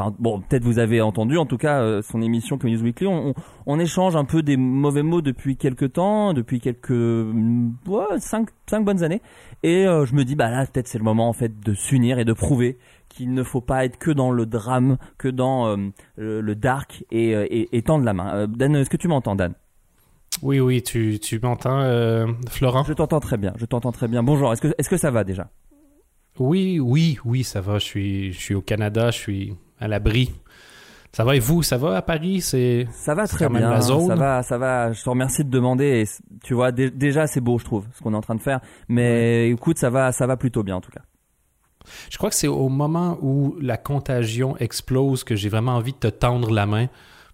Enfin, bon, peut-être vous avez entendu, en tout cas, euh, son émission Comedy News Weekly. On, on- on échange un peu des mauvais mots depuis quelques temps, depuis quelques mm, ouais, cinq, cinq bonnes années. Et euh, je me dis, bah là, peut-être c'est le moment en fait de s'unir et de prouver qu'il ne faut pas être que dans le drame, que dans euh, le, le dark et, et, et tendre la main. Dan, est-ce que tu m'entends, Dan? Oui, oui, tu, tu m'entends, Florent? Je t'entends très bien, je t'entends très bien. Bonjour, est-ce que, est-ce que ça va déjà? Oui, oui, oui, ça va. Je suis, je suis au Canada, je suis à l'abri. Ça va et vous, ça va à Paris? C'est Ça va très bien, la zone. ça va, ça va. Je te remercie de demander. Et tu vois, dé- déjà c'est beau, je trouve, ce qu'on est en train de faire. Mais écoute, ça va, ça va plutôt bien en tout cas. Je crois que c'est au moment où la contagion explose que j'ai vraiment envie de te tendre la main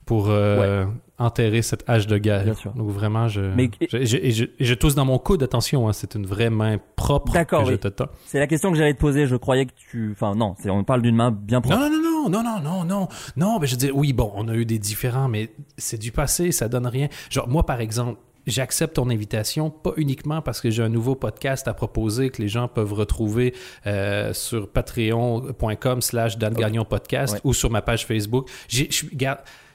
pour euh, enterrer cette hache de guerre. Bien sûr. Donc vraiment, je, Mais- je, je- et je, et je tousse dans mon coude. Attention, hein, c'est une vraie main propre que je te tends. C'est la question que j'allais te poser. Je croyais que tu, enfin non, on parle d'une main bien propre. Non, non, non, non, non, non, non, non, mais je veux dire, oui, bon, on a eu des différents, mais c'est du passé, ça donne rien. Genre, moi, par exemple, j'accepte ton invitation, pas uniquement parce que j'ai un nouveau podcast à proposer que les gens peuvent retrouver euh, sur patreon.com slash Dan Gagnon Podcast Ouais. ou sur ma page Facebook. Je suis-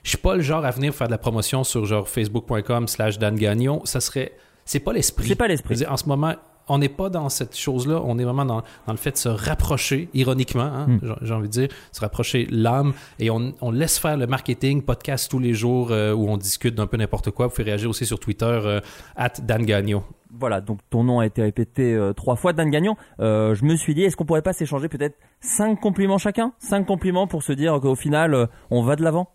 je suis pas le genre à venir faire de la promotion sur genre facebook.com slash Dan Gagnon. Ça serait... C'est pas l'esprit. C'est pas l'esprit. Je En ce moment, on n'est pas dans cette chose-là. On est vraiment dans, dans le fait de se rapprocher, ironiquement, hein, Hmm. j'ai- envie de dire, se rapprocher l'âme et on, on laisse faire le marketing, podcast tous les jours euh, où on discute d'un peu n'importe quoi. Vous pouvez réagir aussi sur Twitter, euh, at Dan Gagnon. Voilà, donc ton nom a été répété euh, trois fois, Dan Gagnon. Je me suis dit, est-ce qu'on pourrait pas s'échanger peut-être cinq compliments chacun, cinq compliments pour se dire qu'au final, on va de l'avant?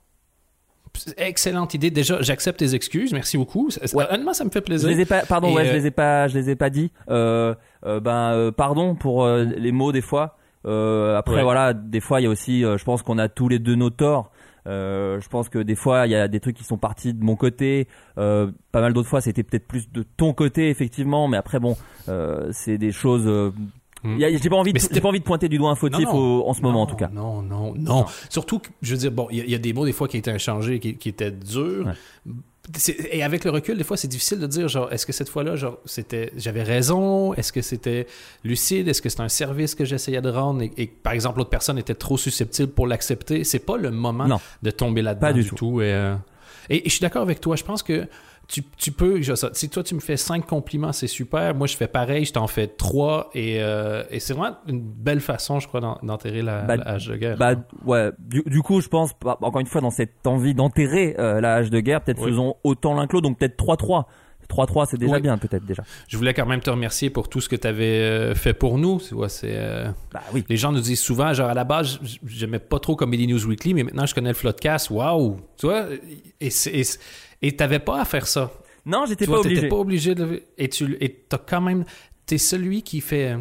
Excellente idée. Déjà, j'accepte tes excuses. Merci beaucoup. Ça- Honnêtement, ça me fait Je plaisir. les ai pas, pardon, Et, ouais, je euh, les ai pas, je les ai pas dit. Euh, euh, ben, euh, pardon pour euh, les mots des fois. Euh, après, Ouais. voilà, des fois, il y a aussi, euh, je pense qu'on a tous les deux nos torts. Euh, je pense que des fois, il y a des trucs qui sont partis de mon côté. Euh, pas mal d'autres fois, c'était peut-être plus de ton côté, effectivement. Mais après, bon, euh, c'est des choses. A- J'ai pas envie, de, pas envie de pointer du doigt un fautif en ce moment, en tout cas. Non, non, non. Surtout que, je veux dire, bon, il y, a- il y a des mots des fois qui étaient échangés, qui, qui étaient durs. Et avec le recul, des fois, c'est difficile de dire, genre, est-ce que cette fois-là, genre, c'était, j'avais raison? Est-ce que c'était lucide? Est-ce que c'était un service que j'essayais de rendre? Et, et par exemple, l'autre personne était trop susceptible pour l'accepter? C'est pas le moment Non. de tomber là-dedans Pas du du, tout. Et, euh, Et, et je suis d'accord avec toi. Je pense que tu, tu peux, je- si toi tu me fais cinq compliments, c'est super. Moi, je fais pareil, je t'en fais trois. Et, euh, et c'est vraiment une belle façon, je crois, d'en- d'enterrer la, Bah, la hache de guerre. Bah ouais, du, du coup je pense, bah, encore une fois dans cette envie d'enterrer euh, la hache de guerre, peut-être Oui. faisons autant l'un l'autre, donc peut-être 3-3. 3-3 c'est déjà bien peut-être déjà. Je voulais quand même te remercier pour tout ce que tu avais fait pour nous. Tu vois, c'est. euh, Bah Les gens nous disent souvent, genre à la base, j'aimais pas trop Comedy News Weekly, mais maintenant je connais le Floodcast. Waouh! Tu vois, et et c'est- et t'avais pas à faire ça. Non, j'étais pas vois, t'étais obligé. pas obligé de. Et tu et t'as quand même. T'es celui qui fait.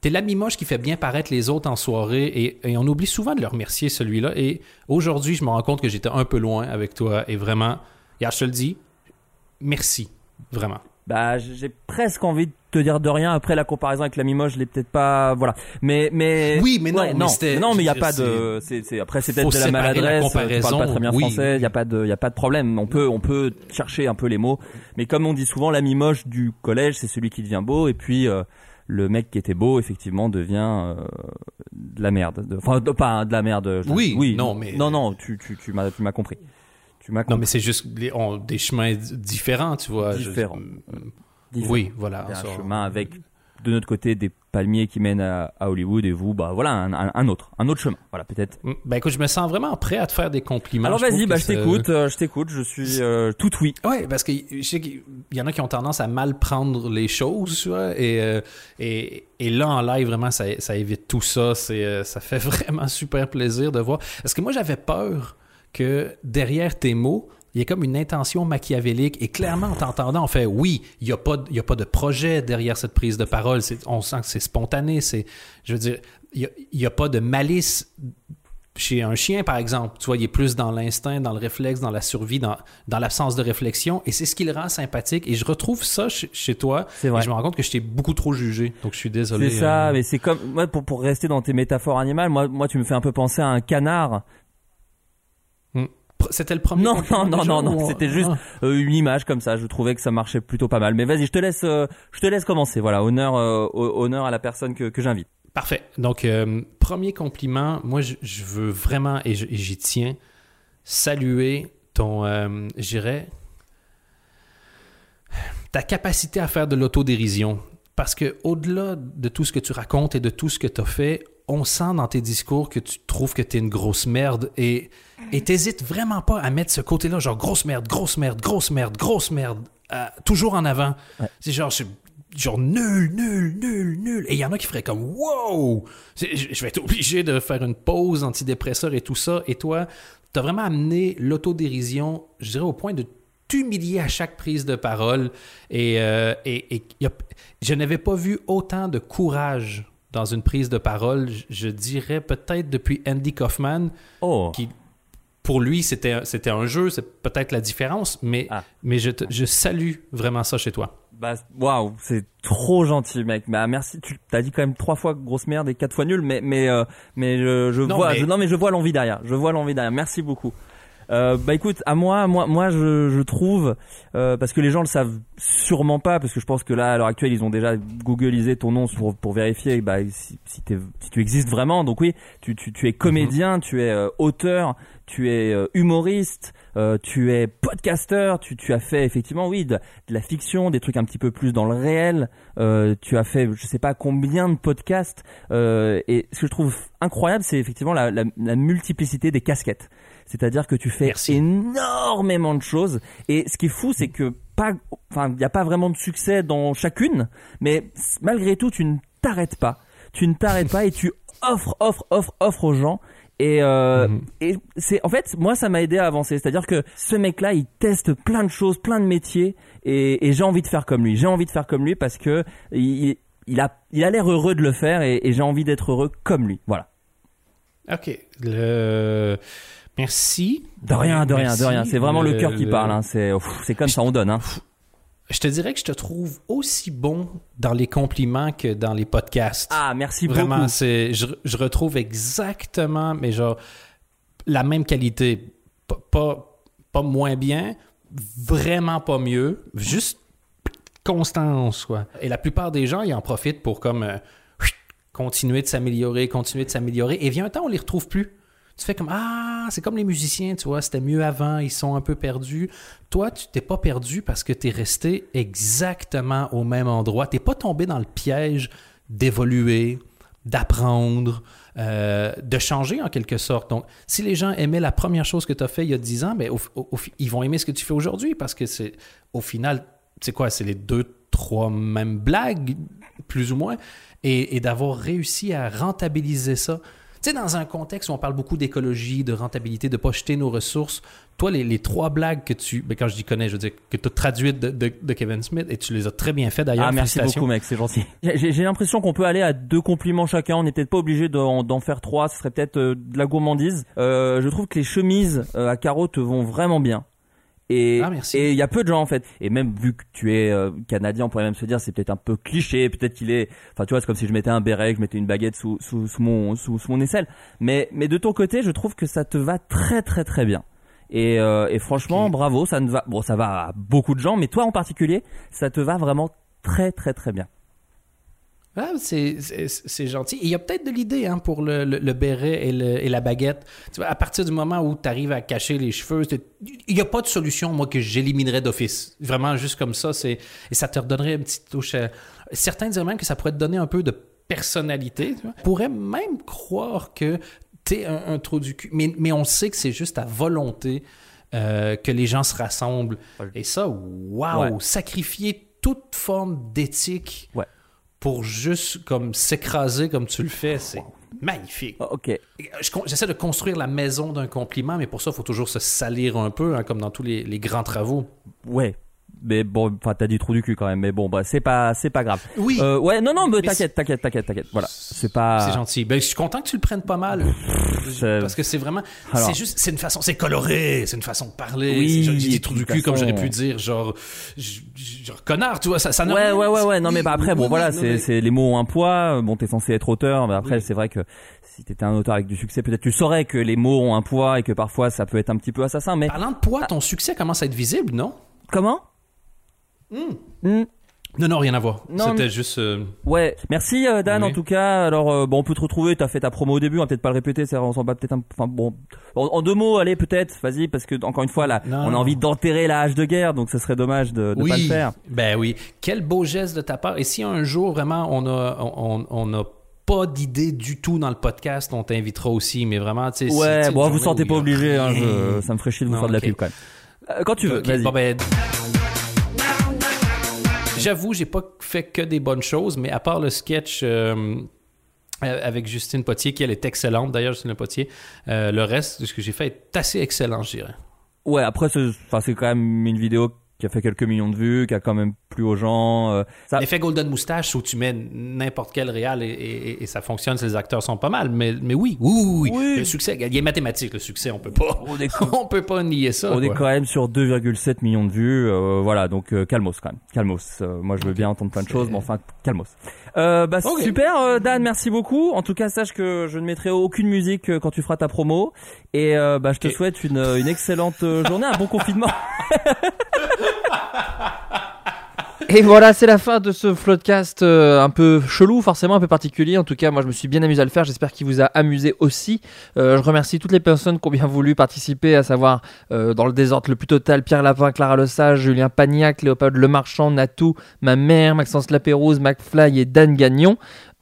T'es l'ami moche qui fait bien paraître les autres en soirée et, et on oublie souvent de le remercier celui-là. Et aujourd'hui, je me rends compte que j'étais un peu loin avec toi et vraiment, hier, je te le dis, merci. Vraiment. Bah, j'ai presque envie de te dire de rien. Après, la comparaison avec l'ami moche, je l'ai peut-être pas. Voilà. Mais, mais. Oui, mais non, Ouais, non, non, mais il y a pas de. C'est, c'est- après, c'est peut-être de la séparer la maladresse. tu parles pas très bien oui. français. Il y a pas de, il y a pas de problème. On peut, on peut chercher un peu les mots. Mais comme on dit souvent, l'ami moche du collège, c'est celui qui devient beau. Et puis, euh, le mec qui était beau, effectivement, devient euh, de la merde. De- Enfin, de- pas de la merde. je- Oui, oui. non, mais- Non, non, tu, tu, tu m'as, tu m'as compris. Tu m'as Non, mais c'est juste les- on- des chemins différents, tu vois. je- Différents. Différent. Oui, voilà. Un chemin avec de notre côté des palmiers qui mènent à, à Hollywood et vous, bah voilà, un, un- un autre, un autre chemin. Voilà, peut-être. Ben écoute, je me sens vraiment prêt à te faire des compliments. Alors Je vas-y, bah je t'écoute, euh, je t'écoute, je suis euh, tout oui. Ouais, parce que je sais qu'il y en a qui ont tendance à mal prendre les choses, tu vois, et, euh, et, et là en live, vraiment, ça, ça évite tout ça. C'est, euh, ça fait vraiment super plaisir de voir. Parce que moi, j'avais peur que derrière tes mots, il y ait comme une intention machiavélique. Et clairement, en t'entendant, on fait oui, il n'y a, pas il y a pas de projet derrière cette prise de parole. On sent que c'est spontané. C'est, je veux dire, il n'y a, a pas de malice chez un chien, par exemple, tu vois, il est plus dans l'instinct, dans le réflexe, dans la survie, dans, dans l'absence de réflexion, et c'est ce qui le rend sympathique. Et je retrouve ça chez, chez toi. C'est vrai. Et je me rends compte que je t'ai beaucoup trop jugé, donc je suis désolé. C'est ça, euh, mais c'est comme moi pour pour rester dans tes métaphores animales, moi moi tu me fais un peu penser à un canard. C'était le premier. Non compliment non non non non, c'était juste Ah. euh, une image comme ça. Je trouvais que ça marchait plutôt pas mal. Mais vas-y, je te laisse euh, je te laisse commencer. Voilà, honneur euh, honneur à la personne que que j'invite. Parfait. Donc, premier compliment, moi, je, je veux vraiment, et j'y tiens, saluer ton, je dirais, ta capacité à faire de l'autodérision. Parce que au-delà de tout ce que tu racontes et de tout ce que tu as fait, on sent dans tes discours que tu trouves que tu es une grosse merde et et t'hésites vraiment pas à mettre ce côté-là, genre grosse merde, grosse merde, grosse merde, grosse merde, euh, toujours en avant. C'est genre, genre nul, nul, nul, nul. Et il y en a qui feraient comme wow! Je vais être obligé de faire une pause antidépresseur et tout ça. Et toi, t'as vraiment amené l'autodérision, je dirais, au point de t'humilier à chaque prise de parole. Et, euh, et, et a- je n'avais pas vu autant de courage dans une prise de parole, je, je dirais peut-être depuis Andy Kaufman, qui pour lui c'était un- c'était un jeu, c'est peut-être la différence, mais, mais je, te- je salue vraiment ça chez toi. Bah waouh, c'est trop gentil mec. Bah merci, tu t'as dit quand même trois fois grosse merde et quatre fois nul, mais mais euh, mais je, je Non, vois, mais- je- non mais je vois l'envie derrière. Je vois l'envie derrière. Merci beaucoup. Euh, bah écoute, à moi, moi, moi, je, je trouve euh, parce que les gens le savent sûrement pas, parce que je pense que là, à l'heure actuelle, ils ont déjà googlisé ton nom pour pour vérifier bah, si si, tu existes vraiment. Donc oui, tu tu, tu es comédien, tu es euh, auteur, tu es euh, humoriste, euh, tu es podcasteur, tu tu as fait effectivement oui de, de la fiction, des trucs un petit peu plus dans le réel. Euh, tu as fait je sais pas combien de podcasts. euh, et ce que je trouve incroyable, c'est effectivement la, la, la multiplicité des casquettes. C'est-à-dire que tu fais énormément de choses. Et ce qui est fou, c'est que pas, enfin, il n'y a pas vraiment de succès dans chacune, mais malgré tout, tu ne t'arrêtes pas. Tu ne t'arrêtes pas et tu offres, offres, offres, offres aux gens. Et, euh, et c'est en fait moi ça m'a aidé à avancer c'est à dire que ce mec là il teste plein de choses plein de métiers et, et j'ai envie de faire comme lui j'ai envie de faire comme lui parce que il, il a il a l'air heureux de le faire et, et j'ai envie d'être heureux comme lui voilà Ok. Le... Merci. de rien de rien Merci. de rien c'est vraiment le, Le- cœur qui le- parle hein. c'est c'est comme ça on donne hein. Je te dirais que je te trouve aussi bon dans les compliments que dans les podcasts. Ah, merci Vraiment, beaucoup. c'est je, je retrouve exactement, mais genre la même qualité, pas, pas pas moins bien, vraiment pas mieux, juste constance quoi. Et la plupart des gens, ils en profitent pour comme euh, continuer de s'améliorer, continuer de s'améliorer. Et vient un temps, on les retrouve plus. Tu fais comme Ah, c'est comme les musiciens, tu vois, c'était mieux avant, ils sont un peu perdus. Toi, tu t'es pas perdu parce que tu es resté exactement au même endroit. Tu pas tombé dans le piège d'évoluer, d'apprendre, euh, de changer en quelque sorte. Donc, si les gens aimaient la première chose que tu as fait il y a 10 ans, ben, ils vont aimer ce que tu fais aujourd'hui parce que c'est au final, c'est quoi, c'est les deux, trois mêmes blagues, plus ou moins, et d'avoir réussi à rentabiliser ça. Tu sais, dans un contexte où on parle beaucoup d'écologie, de rentabilité, de pas jeter nos ressources, toi, les, les trois blagues que tu, ben, quand je dis connais, je veux dire que tu as traduites de, de- de Kevin Smith, et tu les as très bien fait d'ailleurs. Ah, merci beaucoup, mec, c'est gentil. J'ai l'impression qu'on peut aller à deux compliments chacun. On n'est peut-être pas obligé d'en d'en faire trois. Ce serait peut-être euh, de la gourmandise. Euh, je trouve que les chemises euh, à carreaux te vont vraiment bien. Et Ah, et il y a peu de gens en fait. Et même vu que tu es euh, canadien, on pourrait même se dire c'est peut-être un peu cliché. Peut-être qu'il est. Enfin, tu vois, c'est comme si je mettais un béret, que je mettais une baguette sous sous, sous mon sous, sous mon aisselle. Mais mais de ton côté, je trouve que ça te va très très très bien. Et, euh, et franchement, bravo, ça ne va. Bon, ça va à beaucoup de gens, mais toi en particulier, ça te va vraiment très très très bien. Ah, c'est, gentil. Et il y a peut-être de l'idée hein, pour le, le, le béret et, le- et la baguette. Tu vois, à partir du moment où tu arrives à cacher les cheveux, il n'y a pas de solution, moi, que j'éliminerais d'office. Vraiment, juste comme ça. Et ça te redonnerait une petite touche. euh, Certains diraient même que ça pourrait te donner un peu de personnalité. Tu vois. On pourrait même croire que tu es un, un trou du cul. Mais, mais on sait que c'est juste ta volonté euh, que les gens se rassemblent. Et ça, waouh! Ouais. Sacrifier toute forme d'éthique Ouais. Pour juste comme s'écraser comme tu le fais, c'est magnifique. Ah, Ok. J'essaie de construire la maison d'un compliment, mais pour ça, il faut toujours se salir un peu, hein, comme dans tous les, les grands travaux. Ouais. Mais bon, enfin, t'as dit trou du cul quand même. Mais bon, bah, c'est pas, c'est pas grave. Oui. Euh, ouais, non, non, mais t'inquiète, t'inquiète, t'inquiète, t'inquiète. Voilà. C'est pas. C'est gentil. Ben, je suis content que tu le prennes pas mal. Parce que c'est vraiment. C'est juste. C'est une façon. C'est coloré. C'est une façon de parler. Oui, J'ai dit trou du cul comme j'aurais pu dire, genre. Genre connard, tu vois. Ça, ça Ouais, ouais, ouais, ouais. Non, mais bah après, bon, voilà, c'est, c'est les mots ont un poids. Bon, t'es censé être auteur, mais après, c'est vrai que si t'étais un auteur avec du succès, peut-être tu saurais que les mots ont un poids et que parfois ça peut être un petit peu assassin. Mais Parlant de poids, ton succès commence à être visible, non? comment? Hmm. Non, non, rien à voir. C'était mais- juste. euh, Ouais, merci euh, Dan Oui. en tout cas. Alors euh, bon, on peut te retrouver. T'as fait ta promo au début, on va peut-être pas le répéter. C'est on s'en bat peut-être un. Enfin bon, en, en deux mots, allez peut-être. Vas-y, parce que encore une fois là, Non, on a non. envie d'enterrer la hache de guerre, donc ce serait dommage de, oui. pas le faire. Ben oui. Quel beau geste de ta part. Et si un jour vraiment on a on, on a pas d'idée du tout dans le podcast, on t'invitera aussi. Mais vraiment, tu sais. Ouais, bon, vous sentez pas obligé. Hein, je- ça me ferait chier de vous Non, faire de la pub quand même. Quand tu veux, vas-y. bon, ben, J'avoue, j'ai pas fait que des bonnes choses, mais à part le sketch euh, euh, avec Justine Potier, qui elle est excellente d'ailleurs, Justine Potier, euh, le reste de ce que j'ai fait est assez excellent, je dirais. Ouais, après, c'est quand même une vidéo qui a fait quelques millions de vues, qui a quand même plu aux gens. euh, ça... L'effet Golden Moustache où tu mets n'importe quel réal et, et- et ça fonctionne, si les acteurs sont pas mal, mais, mais oui, oui, oui, oui. Le succès, il est mathématique, le succès, on peut pas, on, peut pas nier ça. On est quand même sur 2,7 millions de vues, euh, voilà, donc euh, calmos quand même, calmos. Euh, moi je veux bien entendre plein de choses, mais enfin calmos. Euh, bah super, euh, Dan, merci beaucoup. En tout cas, sache que je ne mettrai aucune musique quand tu feras ta promo, et euh, bah je te souhaite une, une excellente journée, un bon confinement. Et voilà, c'est la fin de ce floodcast euh, un peu chelou, forcément un peu particulier. En tout cas, moi, je me suis bien amusé à le faire. J'espère qu'il vous a amusé aussi. Euh, je remercie toutes les personnes qui ont bien voulu participer, à savoir euh, dans le désordre le plus total Pierre Lapin, Clara Lesage, Julien Pagnac, Léopold Lemarchand, Natou, ma mère, Maxence Lapérouse, McFly et Dan Gagnon.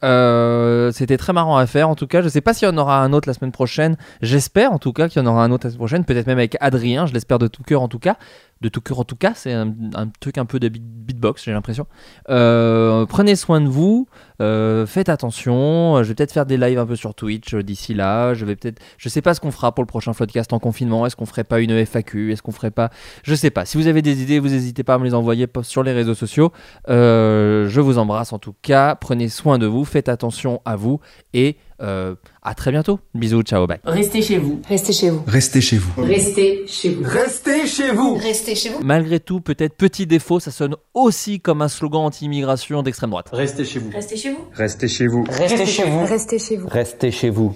Euh, C'était très marrant à faire en tout cas. Je sais pas s'il y en aura un autre la semaine prochaine. J'espère en tout cas qu'il y en aura un autre la semaine prochaine. Peut-être même avec Adrien. Je l'espère de tout cœur en tout cas. De tout cœur en tout cas. C'est un, un truc un peu de beat- beatbox, j'ai l'impression. Euh, prenez soin de vous. Euh, faites attention. Je vais peut-être faire des lives un peu sur Twitch euh, d'ici là. Je vais peut-être. Je sais pas ce qu'on fera pour le prochain podcast en confinement. Est-ce qu'on ferait pas une FAQ Est-ce qu'on ferait pas Je sais pas. Si vous avez des idées, vous n'hésitez pas à me les envoyer sur les réseaux sociaux. Euh, je vous embrasse en tout cas. Prenez soin de vous. Faites attention à vous et euh, à très bientôt. Bisous. Ciao. Bye. Restez chez vous. Restez chez vous. Restez chez vous. Restez chez vous. Restez chez vous. Restez chez vous. Malgré tout, peut-être petit défaut, ça sonne aussi comme un slogan anti-immigration d'extrême droite. Restez chez vous. Restez chez vous. Restez chez vous. Restez chez vous. Restez chez vous. Restez chez vous.